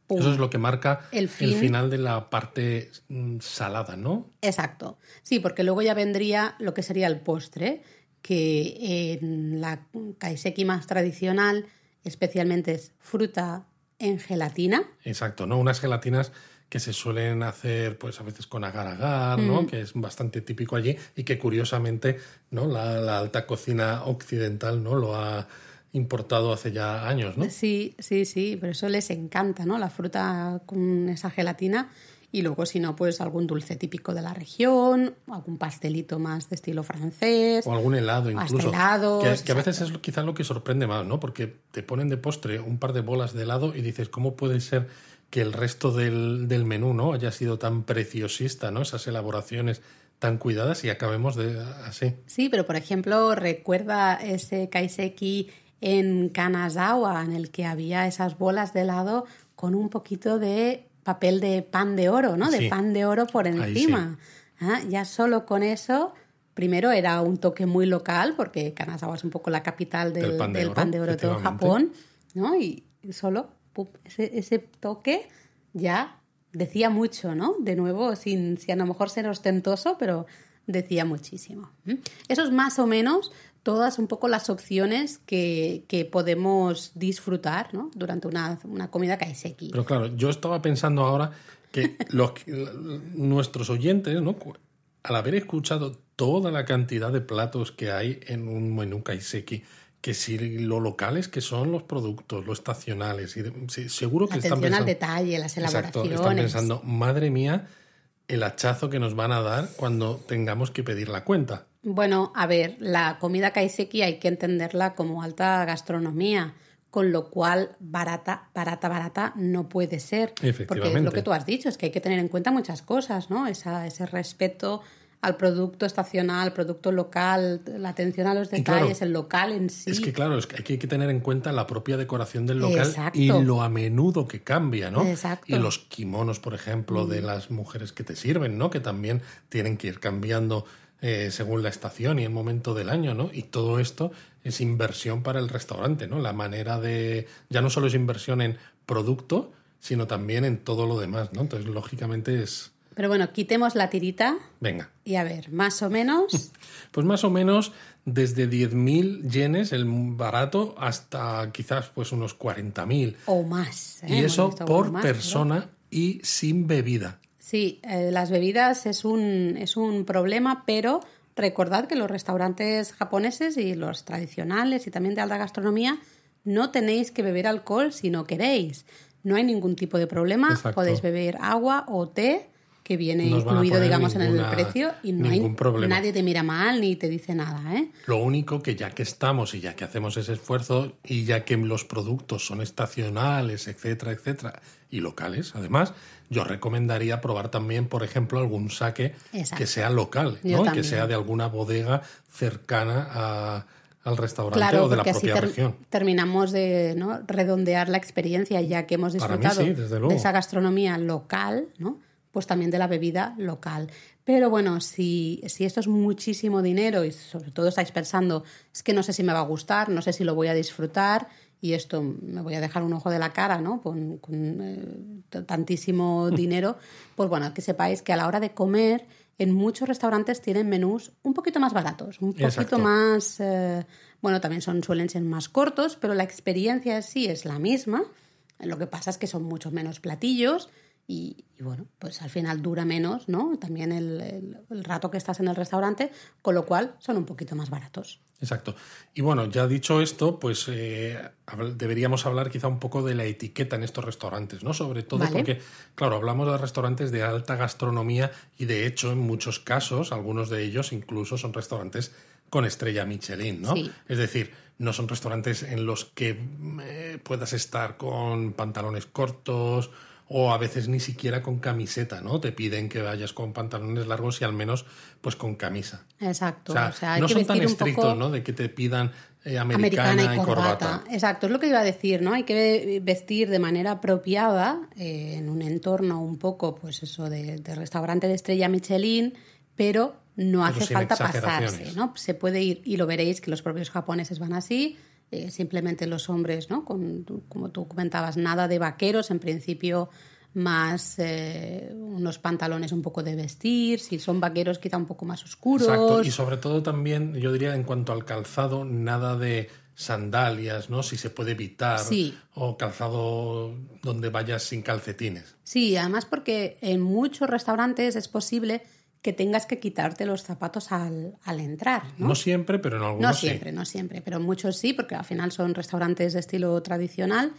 Eso es lo que marca el, fin... el, final de la parte mm, salada, ¿no? Exacto. Sí, porque luego ya vendría lo que sería el postre, que en la kaiseki más tradicional especialmente es fruta en gelatina. Exacto, ¿no? Unas gelatinas que se suelen hacer pues a veces con agar agar, ¿no? Mm. Que es bastante típico allí y que curiosamente, ¿no? La, la alta cocina occidental, ¿no? Lo ha importado hace ya años, ¿no? Sí, sí, sí, pero eso les encanta, ¿no? La fruta con esa gelatina y luego si no, pues algún dulce típico de la región, algún pastelito más de estilo francés. O algún helado incluso. Helados, que, que, a veces es quizás lo que sorprende más, ¿no? Porque te ponen de postre un par de bolas de helado y dices, ¿cómo puede ser que el resto del, del menú, ¿no? Haya sido tan preciosista, ¿no? Esas elaboraciones tan cuidadas y acabemos de así. Sí, pero por ejemplo, recuerda ese kaiseki en Kanazawa, en el que había esas bolas de helado con un poquito de papel de pan de oro, ¿no? Sí. De pan de oro por encima. Sí. ¿Ah? Ya solo con eso, primero era un toque muy local, porque Kanazawa es un poco la capital del, del pan de del oro, pan de oro de todo Japón, ¿no? Y solo pum, ese, ese, toque ya decía mucho, ¿no? De nuevo, sin, sin a lo mejor ser ostentoso, pero decía muchísimo. Eso es más o menos todas un poco las opciones que, que podemos disfrutar ¿no? durante una, una, comida kaiseki. Pero claro, yo estaba pensando ahora que los, nuestros oyentes, ¿no? al haber escuchado toda la cantidad de platos que hay en un menú kaiseki, que si lo locales que son los productos, lo estacionales, y de, seguro que están pensando, al detalle, las elaboraciones. Exacto, están pensando, madre mía, el hachazo que nos van a dar cuando tengamos que pedir la cuenta. Bueno, a ver, la comida kaiseki hay que entenderla como alta gastronomía, con lo cual barata, barata, barata no puede ser. Porque es lo que tú has dicho, es que hay que tener en cuenta muchas cosas, ¿no? Esa, ese respeto al producto estacional, al producto local, la atención a los detalles, claro, el local en sí. Es que claro, es que hay que tener en cuenta la propia decoración del local Exacto. y lo a menudo que cambia, ¿no? Exacto. Y los kimonos, por ejemplo, mm. de las mujeres que te sirven, ¿no? Que también tienen que ir cambiando eh, según la estación y el momento del año, ¿no? Y todo esto es inversión para el restaurante, ¿no? La manera de... Ya no solo es inversión en producto, sino también en todo lo demás, ¿no? Entonces, lógicamente es... Pero bueno, quitemos la tirita. Venga. Y a ver, más o menos. pues más o menos desde 10.000 yenes, el barato, hasta quizás pues unos 40.000. O más. ¿eh? Y eso por más, persona y sin bebida. Sí, eh, las bebidas es un, es un problema, pero recordad que los restaurantes japoneses y los tradicionales y también de alta gastronomía no tenéis que beber alcohol si no queréis. No hay ningún tipo de problema. Exacto. Podéis beber agua o té que viene Nos incluido, digamos, en el precio y no ningún hay, problema. nadie te mira mal ni te dice nada, ¿eh? Lo único que ya que estamos y ya que hacemos ese esfuerzo y ya que los productos son estacionales, etcétera, etcétera, y locales, además, yo recomendaría probar también, por ejemplo, algún saque Exacto. que sea local, ¿no? Que sea de alguna bodega cercana a- al restaurante Claro, o de la propia ter- región. terminamos de ¿no? redondear la experiencia, ya que hemos mí disfrutado sí, de esa gastronomía local, ¿no? Pues también de la bebida local. Pero bueno, si, si esto es muchísimo dinero y sobre todo estáis pensando, es que no sé si me va a gustar, no sé si lo voy a disfrutar y esto me voy a dejar un ojo de la cara, ¿no? Con, con, eh, tantísimo dinero, pues bueno, que sepáis que a la hora de comer, en muchos restaurantes tienen menús un poquito más baratos, un poquito Exacto. más, eh, bueno, también son, suelen ser más cortos, pero la experiencia en sí es la misma. Lo que pasa es que son mucho menos platillos y, y bueno, pues al final dura menos, ¿no? También el, el- el rato que estás en el restaurante, con lo cual son un poquito más baratos. Exacto. Y bueno, ya dicho esto, pues eh, deberíamos hablar quizá un poco de la etiqueta en estos restaurantes, ¿no? Sobre todo Vale. porque, claro, hablamos de restaurantes de alta gastronomía y de hecho, en muchos casos, algunos de ellos incluso son restaurantes con estrella Michelin, ¿no? Sí. Es decir, no son restaurantes en los que eh, puedas estar con pantalones cortos o a veces ni siquiera con camiseta, ¿no? Te piden que vayas con pantalones largos y al menos pues con camisa. Exacto. O sea, o sea, hay no que son tan estrictos, poco ¿no? De que te pidan eh, americana, americana, y, corbata. Exacto, es lo que iba a decir, ¿no? Hay que vestir de manera apropiada eh, en un entorno un poco, pues eso, de, de restaurante de estrella Michelin, pero no Pero hace falta pasarse, ¿no? Se puede ir, y lo veréis que los propios japoneses van así, eh, simplemente los hombres, ¿no? Con, como tú comentabas, nada de vaqueros, en principio más eh, unos pantalones un poco de vestir, si son vaqueros quizá un poco más oscuros. Exacto. Y sobre todo también, yo diría, en cuanto al calzado, nada de sandalias, ¿no? Si se puede evitar. Sí. O calzado donde vayas sin calcetines. Sí, además porque en muchos restaurantes es posible que tengas que quitarte los zapatos al, al entrar, ¿no? No, siempre, pero en algunos No sí. siempre, no siempre, pero muchos sí, porque al final son restaurantes de estilo tradicional.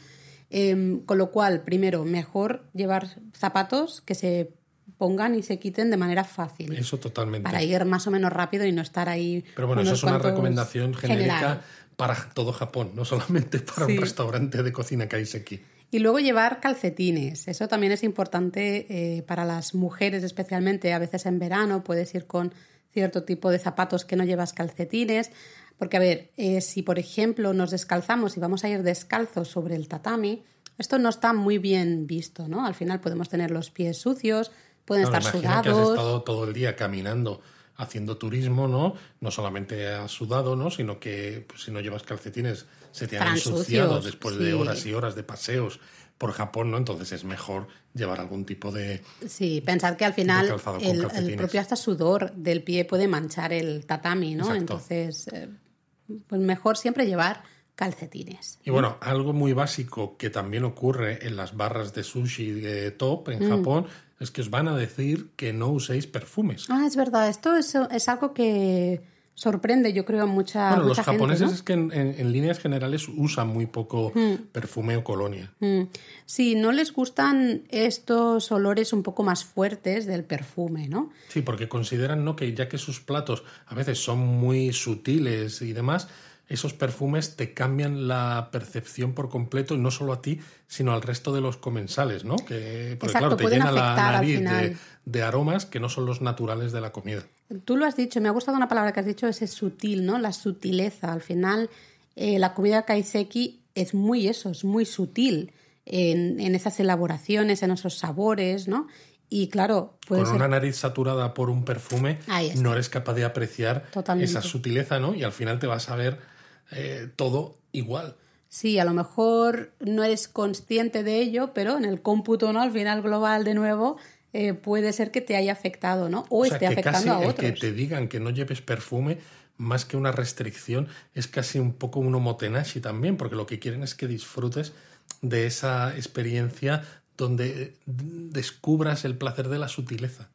Em, con lo cual, primero, mejor llevar zapatos que se pongan y se quiten de manera fácil. Eso totalmente. Para ir más o menos rápido y no estar ahí. Pero bueno, eso es una recomendación genérica general. para todo Japón, no solamente para Sí. un restaurante de cocina kaiseki. Y luego llevar calcetines. Eso también es importante eh, para las mujeres, especialmente a veces en verano. Puedes ir con cierto tipo de zapatos que no llevas calcetines. Porque, a ver, eh, si por ejemplo nos descalzamos y vamos a ir descalzos sobre el tatami, esto no está muy bien visto, ¿no? Al final podemos tener los pies sucios, pueden estar imagina que has sudados. estado todo el día caminando haciendo turismo, ¿no? No solamente has sudado, ¿no? Sino que pues, si no llevas calcetines se te han ensuciado sucios, después sí. de horas y horas de paseos por Japón, ¿no? Entonces es mejor llevar algún tipo de... Sí, pensar que al final el, propio hasta sudor del pie puede manchar el tatami, ¿no? Exacto. Entonces, eh, pues mejor siempre llevar calcetines. Y bueno, algo muy básico que también ocurre en las barras de sushi de top Mm. en Japón es que os van a decir que no uséis perfumes. Ah, es verdad. Esto es, es algo que sorprende, yo creo, a mucha, bueno, los gente, japoneses ¿no? es que en, en- en líneas generales usan muy poco perfume o colonia. Mm. Sí, no les gustan estos olores un poco más fuertes del perfume, ¿no? Sí, porque consideran ¿no? que ya que sus platos a veces son muy sutiles y demás, esos perfumes te cambian la percepción por completo, y no solo a ti, sino al resto de los comensales, ¿no? Que, porque Exacto, claro, te llena la nariz de, aromas que no son los naturales de la comida. Tú lo has dicho, me ha gustado una palabra que has dicho, ese sutil, ¿no? La sutileza. Al final, eh, la comida kaiseki es muy eso, es muy sutil en, en esas elaboraciones, en esos sabores, ¿no? Y claro, puede Con ser una nariz saturada por un perfume, no eres capaz de apreciar Totalmente. esa sutileza, ¿no? Y al final te vas a ver eh, todo igual. Sí, a lo mejor no eres consciente de ello, pero en el cómputo, ¿no? Al final global, de nuevo, eh, puede ser que te haya afectado, ¿no? O, O sea, esté que casi afectando a el otros. que te digan que no lleves perfume, más que una restricción, es casi un poco un omotenashi también, porque lo que quieren es que disfrutes de esa experiencia donde eh, descubras el placer de la sutileza.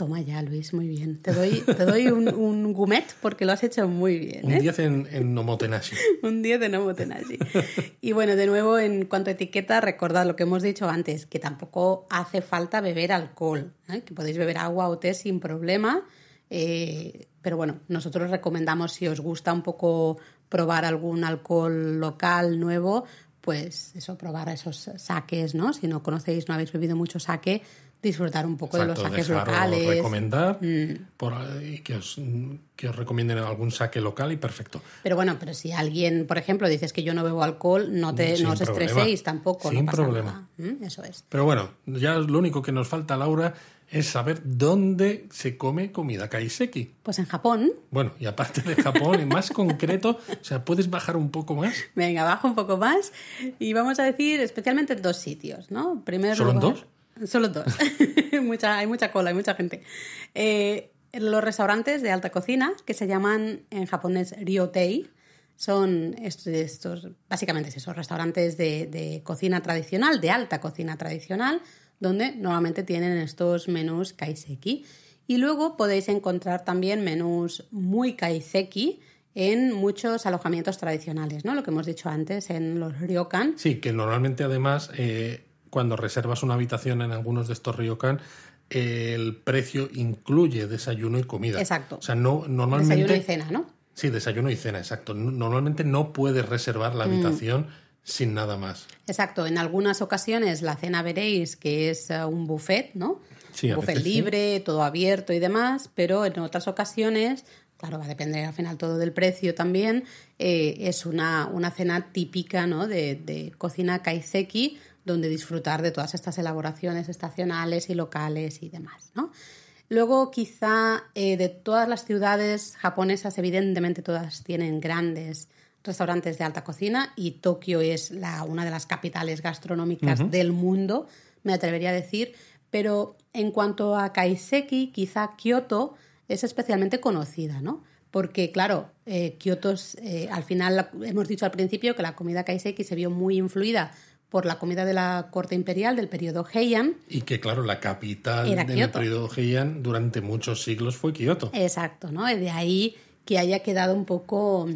Toma ya, Luis, muy bien. Te doy, te doy un, un gumet porque lo has hecho muy bien. Un ¿eh? 10 en, en Nomotenashi. un 10 de Nomotenashi. y bueno, de nuevo, en cuanto a etiqueta, recordad lo que hemos dicho antes, que tampoco hace falta beber alcohol, ¿eh? que podéis beber agua o té sin problema. Eh, pero bueno, nosotros recomendamos si os gusta un poco probar algún alcohol local nuevo, pues eso, probar esos saques, ¿no? Si no conocéis, no habéis bebido mucho saque, disfrutar un poco Exacto, de los saques locales. Mm. recomendar por, y que os, que os recomienden algún saque local y perfecto. Pero bueno, pero si alguien, por ejemplo, dices que yo no bebo alcohol, no, te, Sin no os problema. estreséis tampoco. Sin no pasa problema. nada. ¿Mm? Eso es. Pero bueno, ya lo único que nos falta, Laura, es saber dónde se come comida kaiseki. Pues en Japón, Bueno, y aparte de Japón, en más concreto, o sea, ¿puedes bajar un poco más? venga, baja un poco más y vamos a decir especialmente en dos sitios, ¿no? Primero ¿Solo en dos? Solo dos. mucha, hay mucha cola, hay mucha gente. Eh, los restaurantes de alta cocina, que se llaman en japonés ryotei, son estos, estos básicamente es esos restaurantes de, de cocina tradicional, de alta cocina tradicional, donde normalmente tienen estos menús kaiseki. Y luego podéis encontrar también menús muy kaiseki en muchos alojamientos tradicionales, ¿no? Lo que hemos dicho antes en los ryokan. Sí, que normalmente además, eh, cuando reservas una habitación en algunos de estos ryokan, el precio incluye desayuno y comida. Exacto. O sea, no, normalmente... Desayuno y cena, ¿no? Sí, desayuno y cena, exacto. No- Normalmente no puedes reservar Mm. la habitación sin nada más. Exacto, en algunas ocasiones la cena veréis que es eh, un buffet, ¿no? Sí, buffet veces sí. libre, todo abierto y demás, pero en otras ocasiones, claro, va a depender al final todo del precio también, eh, es una, una cena típica ¿no? de, de cocina kaiseki, donde disfrutar de todas estas elaboraciones estacionales y locales y demás, ¿no? Luego, quizá eh, de todas las ciudades japonesas, evidentemente todas tienen grandes restaurantes de alta cocina y Tokio es la, una de las capitales gastronómicas del mundo, me atrevería a decir. Pero en cuanto a kaiseki, quizá Kioto es especialmente conocida, ¿no? Porque, claro, eh, Kioto, eh, al final, hemos dicho al principio que la comida kaiseki se vio muy influida por la comida de la corte imperial del periodo Heian, Y que, claro, la capital Era del Kioto. periodo Heian durante muchos siglos fue Kioto. Exacto, ¿no? Y De ahí que haya quedado un poco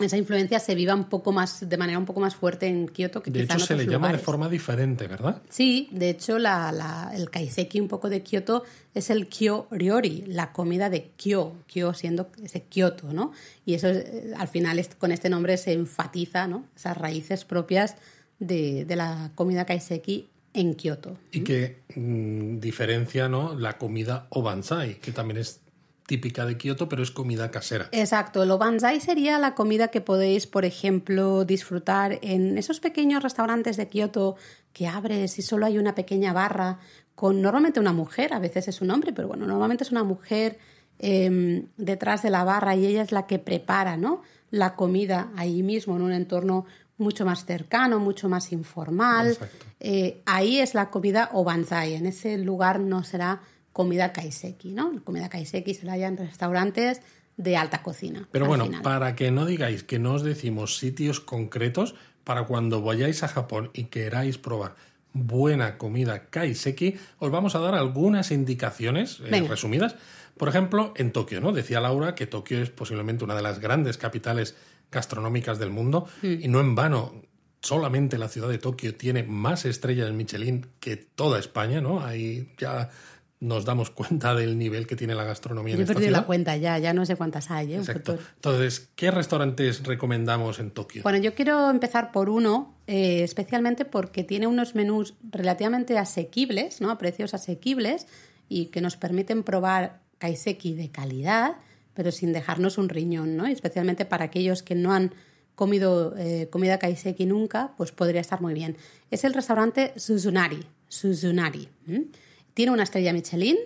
esa influencia se viva un poco más de manera un poco más fuerte en Kioto que De quizá hecho, en se le llama de forma diferente, ¿verdad? Sí, de hecho la, la- el kaiseki un poco de Kioto es el kyo ryori, la comida de kyo, kyo siendo ese Kioto, ¿no? Y eso eh, al final con este nombre se enfatiza, ¿no? Esas raíces propias de, de la comida kaiseki en Kioto. Y que mm, diferencia ¿no? la comida obansai, que también es típica de Kioto, pero es comida casera. Exacto, el obanzai sería la comida que podéis, por ejemplo, disfrutar en esos pequeños restaurantes de Kioto que abres y solo hay una pequeña barra con normalmente una mujer, a veces es un hombre, pero bueno, normalmente es una mujer eh, detrás de la barra y ella es la que prepara ¿no? la comida ahí mismo en un entorno mucho más cercano, mucho más informal. Eh, ahí es la comida obanzai, en ese lugar no será comida kaiseki, ¿no? La comida kaiseki será ya en restaurantes de alta cocina. Pero bueno, final. para que no digáis que no os decimos sitios concretos, para cuando vayáis a Japón y queráis probar buena comida kaiseki, os vamos a dar algunas indicaciones eh, resumidas. Por ejemplo, en Tokio, ¿no? Decía Laura que Tokio es posiblemente una de las grandes capitales gastronómicas del mundo Hmm. y no en vano. Solamente la ciudad de Tokio tiene más estrellas Michelin que toda España, ¿no? Ahí ya nos damos cuenta del nivel que tiene la gastronomía Yo en he esta perdido ciudad. la cuenta ya, ya no sé cuántas hay. ¿eh? Exacto. Entonces, ¿qué restaurantes recomendamos en Tokio? Bueno, yo quiero empezar por uno, eh, especialmente porque tiene unos menús relativamente asequibles, ¿no? A precios asequibles y que nos permiten probar kaiseki de calidad, pero sin dejarnos un riñón, ¿no? Especialmente para aquellos que no han comido eh, comida kaiseki nunca, pues podría estar muy bien. Es el restaurante Suzunari. Suzunari. Tiene una estrella Michelin,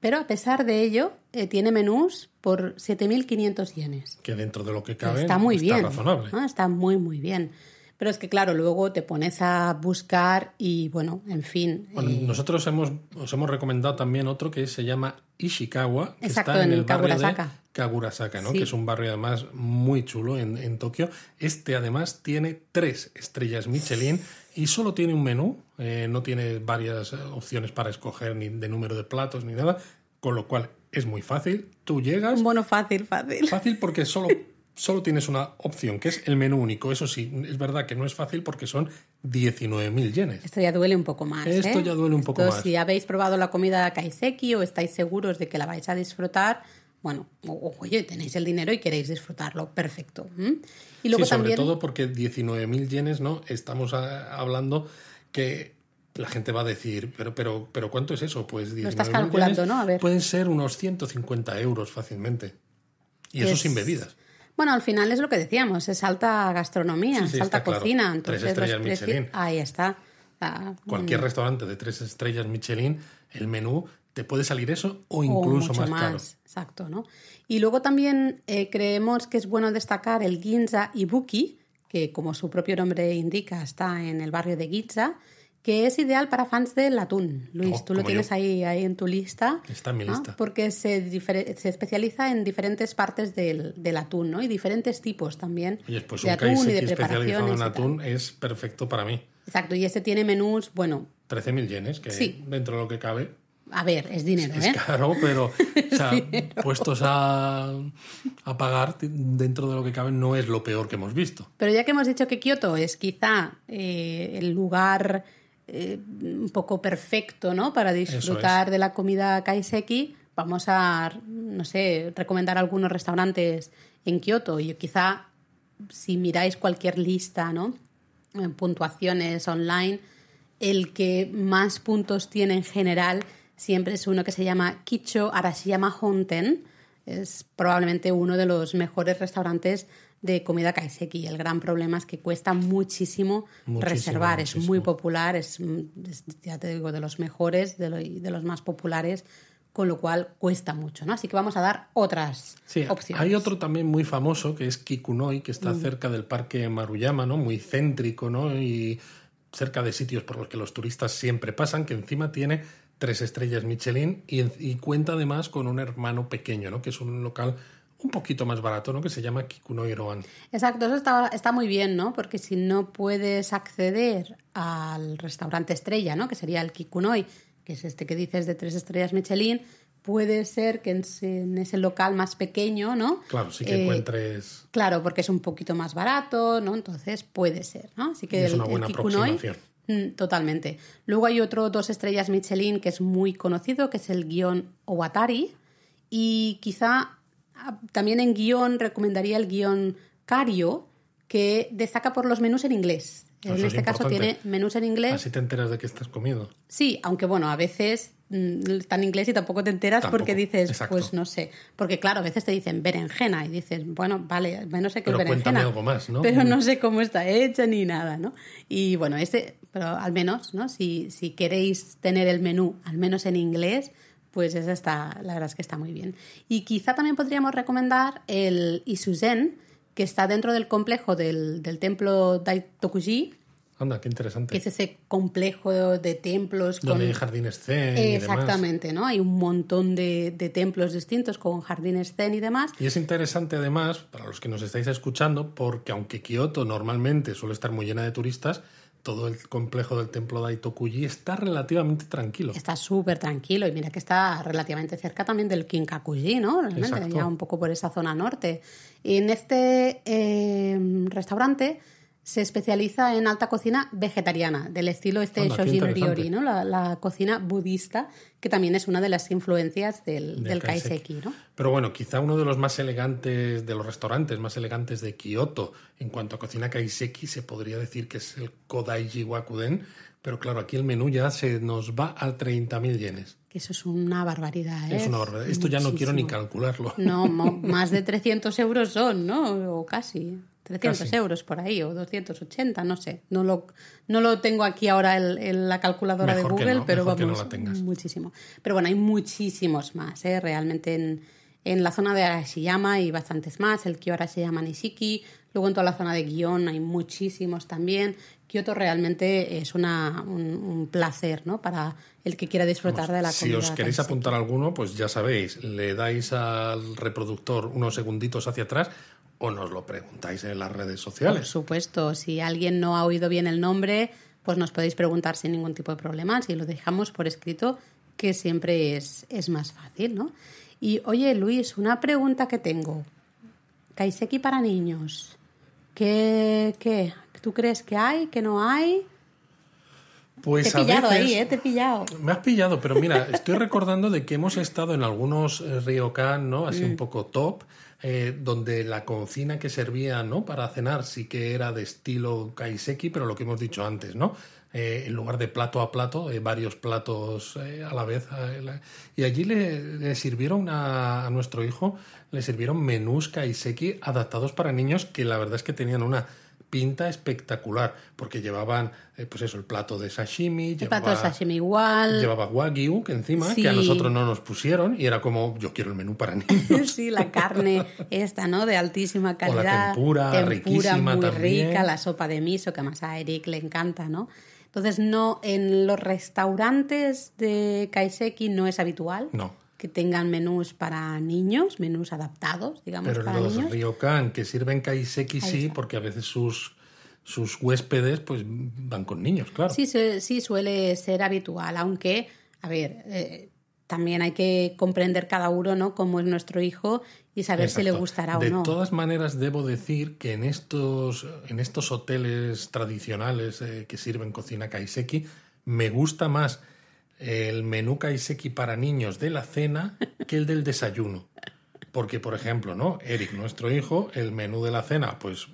pero a pesar de ello eh, tiene menús por 7.500 yenes. que dentro de lo que cabe Está muy bien. razonable. ¿no? Está muy, muy bien. Pero es que, claro, luego te pones a buscar y, bueno, en fin. Bueno, eh, nosotros hemos, os hemos recomendado también otro que se llama Ishikawa, que Exacto, está en, en el barrio Kagurasaka. de Kagurasaka, ¿no? Sí. que es un barrio además muy chulo en, en Tokio. Este además tiene tres estrellas Michelin y solo tiene un menú, eh, no tiene varias eh, opciones para escoger ni de número de platos ni nada. Con lo cual es muy fácil. Tú llegas. Bueno, fácil, fácil. Fácil porque solo, solo tienes una opción, que es el menú único. Eso sí, es verdad que no es fácil porque son 19.000 yenes. Esto ya duele un poco más. Esto ¿eh? ya duele un poco Esto, más. Si habéis probado la comida kaiseki o estáis seguros de que la vais a disfrutar, bueno, oye, tenéis el dinero y queréis disfrutarlo, perfecto. Y luego sí, sobre también. todo porque 19.000 yenes, ¿no? Estamos ah, hablando que la gente va a decir, pero, pero, pero ¿cuánto es eso? Pues 19.000 estás calculando, yenes ¿no? A ver. Pueden ser unos 150 euros fácilmente. Y eso Es- sin bebidas. Bueno, al final es lo que decíamos, es alta gastronomía, Sí, sí, es alta claro. cocina. Tres Entonces, los estrellas precios- Michelin. Ahí está. Ah, Cualquier mm, restaurante de tres estrellas Michelin, el menú te puede salir eso o o incluso más, caro. Exacto, ¿no? Y luego también eh, creemos que es bueno destacar el Ginza Ibuki, que como su propio nombre indica está en el barrio de Ginza, que es ideal para fans del atún. Luis, Oh, tú lo tienes ahí, ahí en tu lista. Está en mi ¿no? lista. Porque se, se especializa en diferentes partes del, del atún, ¿no? Y diferentes tipos también Oye, pues de un atún y kaiseki de especializado en atún es perfecto para mí. Exacto, y este tiene menús, bueno, 13.000 yenes, que Sí. dentro de lo que cabe a ver, es dinero, es ¿eh? caro, pero o sea, puestos a, a pagar dentro de lo que cabe no es lo peor que hemos visto. Pero ya que hemos dicho que Kioto es quizá eh, el lugar eh, un poco perfecto ¿no? para disfrutar de la comida kaiseki, vamos a, no sé, recomendar algunos restaurantes en Kioto. Y quizá si miráis cualquier lista, ¿no? En puntuaciones online, el que más puntos tiene en general siempre es uno que se llama Kicho Arashiyama Honten. Es probablemente uno de los mejores restaurantes de comida kaiseki. El gran problema es que cuesta muchísimo, Muchísimo, reservar. Es muy popular, es, es, ya te digo, de los mejores, de, lo- de los más populares, con lo cual cuesta mucho. ¿no? Así que vamos a dar otras Sí, opciones. hay otro también muy famoso que es Kikunoi, que está cerca del parque Maruyama, ¿no? Muy céntrico, ¿no? Y cerca de sitios por los que los turistas siempre pasan, que encima tiene tres estrellas Michelin y, y cuenta además con un hermano pequeño, ¿no? Que es un local un poquito más barato, ¿no? Que se llama Kikunoi Roan. Exacto, eso está, está muy bien, ¿no? Porque si no puedes acceder al restaurante estrella, ¿no? Que sería el Kikunoi, que es este que dices de tres estrellas Michelin, puede ser que en, ese- en ese local más pequeño, ¿no? Claro, sí que Eh, encuentres... Claro, porque es un poquito más barato, ¿no? Entonces puede ser, ¿no? Así que Y es el, una buena el Kikunoi, aproximación. mm, totalmente. Luego hay otro dos estrellas Michelin que es muy conocido, que es el guion Owatari. Y quizá también en guion recomendaría el guion Cario, que destaca por los menús en inglés. Eso En es este caso tiene menús en inglés. Así te enteras de que estás comiendo. Sí, aunque bueno, a veces mm, está en inglés y tampoco te enteras Tampoco, porque dices, exacto. pues no sé. Porque claro, a veces te dicen berenjena y dices, bueno, vale, no sé qué Pero es berenjena. cuéntame algo más, ¿no? Pero no sé cómo está hecha ni nada, ¿no? Y bueno, este, pero al menos, ¿no? Si, si queréis tener el menú, al menos en inglés, pues esa está, la verdad es que está muy bien. Y quizá también podríamos recomendar el Isuzen, que está dentro del complejo del, del templo Daitokuji, Anda, qué interesante. que es ese complejo de templos con Donde hay jardines zen y demás. Exactamente, ¿no? Hay un montón de, de templos distintos con jardines zen y demás. Y es interesante además, para los que nos estáis escuchando, porque aunque Kioto normalmente suele estar muy llena de turistas, todo el complejo del templo de Aitokuji está relativamente tranquilo. Está súper tranquilo y mira que está relativamente cerca también del Kinkakuji, ¿no? Realmente, Exacto. ya un poco por esa zona norte. Y en este eh, restaurante se especializa en alta cocina vegetariana, del estilo este Anda, Shojin. Ryori, ¿no? La, la cocina budista, que también es una de las influencias del, Del del kaiseki. kaiseki, ¿no? Pero bueno, quizá uno de los más elegantes, de los restaurantes más elegantes de Kioto en cuanto a cocina kaiseki se podría decir que es el Kodaiji Wakuden, pero claro, aquí el menú ya se nos va a 30.000 yenes. Que eso es una barbaridad, ¿eh? Es una barbaridad. Esto ya no quiero ni calcularlo. No, más de 300 euros son, ¿no? O casi. 300 Casi. euros por ahí, o 280, no sé. No lo, no lo tengo aquí ahora en, en la calculadora Mejor de que Google, no, pero que no vamos, la tengas. muchísimo. Pero bueno, hay muchísimos más, ¿eh? Realmente en, en la zona de Arashiyama hay bastantes más, el Kyo Arashiyama Nishiki, luego en toda la zona de Gion hay muchísimos también. Kioto realmente es una, un, un placer, ¿no? Para el que quiera disfrutar de la Si comida. os queréis apuntar alguno, pues ya sabéis, le dais al reproductor unos segunditos hacia atrás o nos lo preguntáis en las redes Por sociales. supuesto, si alguien no ha oído bien el nombre, pues nos podéis preguntar sin ningún tipo de problema. Si lo dejamos por escrito, que siempre es, es más fácil, ¿no? Y oye, Luis, una pregunta que tengo. Kaiseki para niños. ¿Qué, qué? ¿Tú crees que hay, que no hay? Pues te he pillado ahí, ¿eh? Te he pillado. Me has pillado, pero mira, estoy recordando de que hemos estado en algunos eh, ryokan, ¿no? Así un mm. poco top, eh, donde la cocina que servía, ¿no? Para cenar sí que era de estilo kaiseki, pero lo que hemos dicho antes, ¿no? Eh, en lugar de plato a plato, varios platos a la vez. y allí le, sirvieron a, a, nuestro hijo, le sirvieron menús kaiseki adaptados para niños que la verdad es que tenían una pinta espectacular, porque llevaban, eh, pues eso, el plato de sashimi. El plato de sashimi igual. Llevaba wagyu, que encima, que a nosotros no nos pusieron, y era como, yo quiero el menú para niños. sí, la carne esta, ¿no? De altísima calidad. O la tempura, riquísima muy también. rica, la sopa de miso, que además a Eric le encanta, ¿no? Entonces, no, en los restaurantes de Kaiseki no es habitual. No que tengan menús para niños, menús adaptados, digamos, Pero para los niños. ryokan que sirven kaiseki sí, porque a veces sus sus huéspedes pues van con niños, claro. Sí, sí suele ser habitual, aunque, a ver, eh, también hay que comprender cada uno, ¿no? Cómo es nuestro hijo y saber si le gustará o no. De todas maneras, debo decir que en estos, en estos hoteles tradicionales eh, que sirven cocina kaiseki, me gusta más el menú kaiseki para niños de la cena que el del desayuno. Porque, por ejemplo, ¿no? Eric, nuestro hijo, el menú de la cena, pues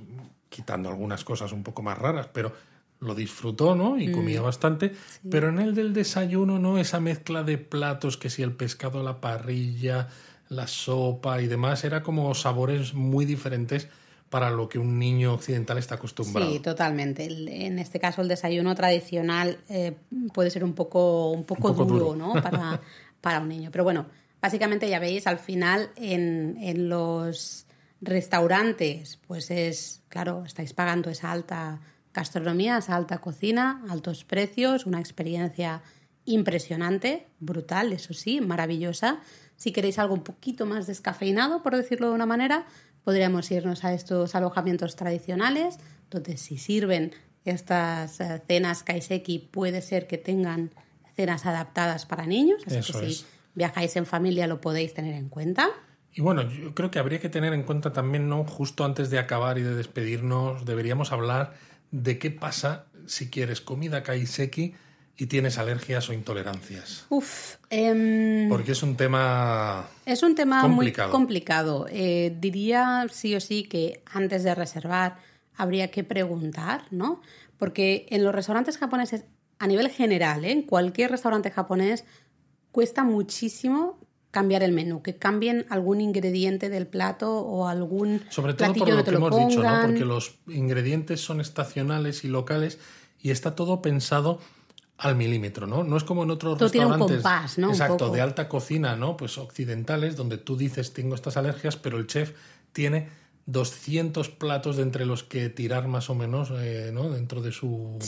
quitando algunas cosas un poco más raras, pero lo disfrutó, ¿no? Y comía mm. bastante. Pero en el del desayuno, ¿no? Esa mezcla de platos, que si el pescado a la parrilla, la sopa y demás, era como sabores muy diferentes para lo que un niño occidental está acostumbrado. Sí, totalmente. En este caso, el desayuno tradicional eh, puede ser un poco, un poco, duro, ¿no? Para, para, un niño. Pero bueno, básicamente ya veis, al final en, en, los restaurantes, pues es, claro, estáis pagando esa alta gastronomía, esa alta cocina, altos precios, una experiencia impresionante, brutal, eso sí, maravillosa. Si queréis algo un poquito más descafeinado, por decirlo de una manera, podríamos irnos a estos alojamientos tradicionales, donde si sirven estas eh, cenas kaiseki puede ser que tengan cenas adaptadas para niños, así que si viajáis en familia lo podéis tener en cuenta. Y bueno, yo creo que habría que tener en cuenta también, ¿no? Justo antes de acabar y de despedirnos, deberíamos hablar de qué pasa si quieres comida kaiseki y tienes alergias o intolerancias. Uf. Em, Porque es un tema. Es un tema muy complicado. Eh, diría sí o sí que antes de reservar habría que preguntar, ¿no? Porque en los restaurantes japoneses, a nivel general, ¿eh? en cualquier restaurante japonés, cuesta muchísimo cambiar el menú, que cambien algún ingrediente del plato o algún Sobre todo por lo que, hemos dicho, ¿no? Porque los ingredientes son estacionales y locales y está todo pensado al milímetro, ¿no? No es como en otros restaurantes. ¿no? Exacto, de alta cocina, ¿no? Pues occidentales, donde tú dices tengo estas alergias, pero el chef tiene 200 platos de entre los que tirar más o menos, eh, ¿no? Dentro de su,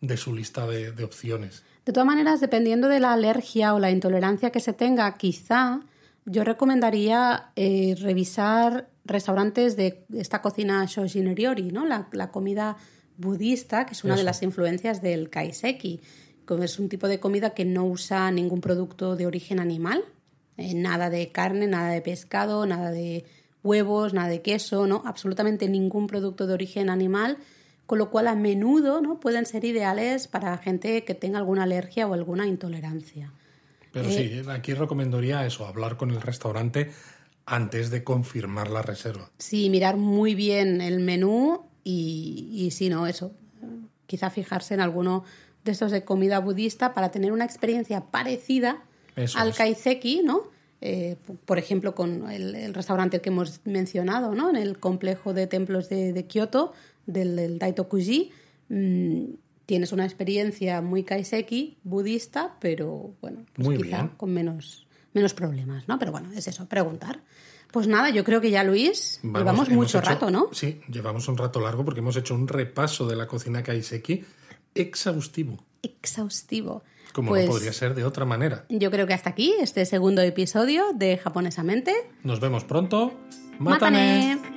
de su lista de, opciones. De todas maneras, dependiendo de la alergia o la intolerancia que se tenga, quizá yo recomendaría eh, revisar restaurantes de esta cocina Shojineriori, ¿no? La, la comida budista, que es una de las influencias del kaiseki. Como es un tipo de comida que no usa ningún producto de origen animal, eh, nada de carne, nada de pescado, nada de huevos, nada de queso, no, absolutamente ningún producto de origen animal, con lo cual a menudo ¿no? pueden ser ideales para gente que tenga alguna alergia o alguna intolerancia. Pero sí, eh, aquí recomendaría eso, hablar con el restaurante antes de confirmar la reserva. Sí, mirar muy bien el menú y, y si no, eso, quizá fijarse en alguno de estos de comida budista para tener una experiencia parecida al kaiseki, ¿no? Eh, por ejemplo, con el, restaurante que hemos mencionado, ¿no? En el complejo de templos de, de Kioto, del, Daitokuji, mmm, tienes una experiencia muy kaiseki, budista, pero bueno, pues quizá con menos, menos problemas, ¿no? Pero bueno, es eso, preguntar. Pues nada, yo creo que ya Luis, llevamos mucho rato, ¿no? Sí, llevamos un rato largo porque hemos hecho un repaso de la cocina kaiseki exhaustivo. Exhaustivo. Como no pues podría ser de otra manera. Yo creo que hasta aquí este segundo episodio de Japonesamente. Nos vemos pronto. ¡Mátane!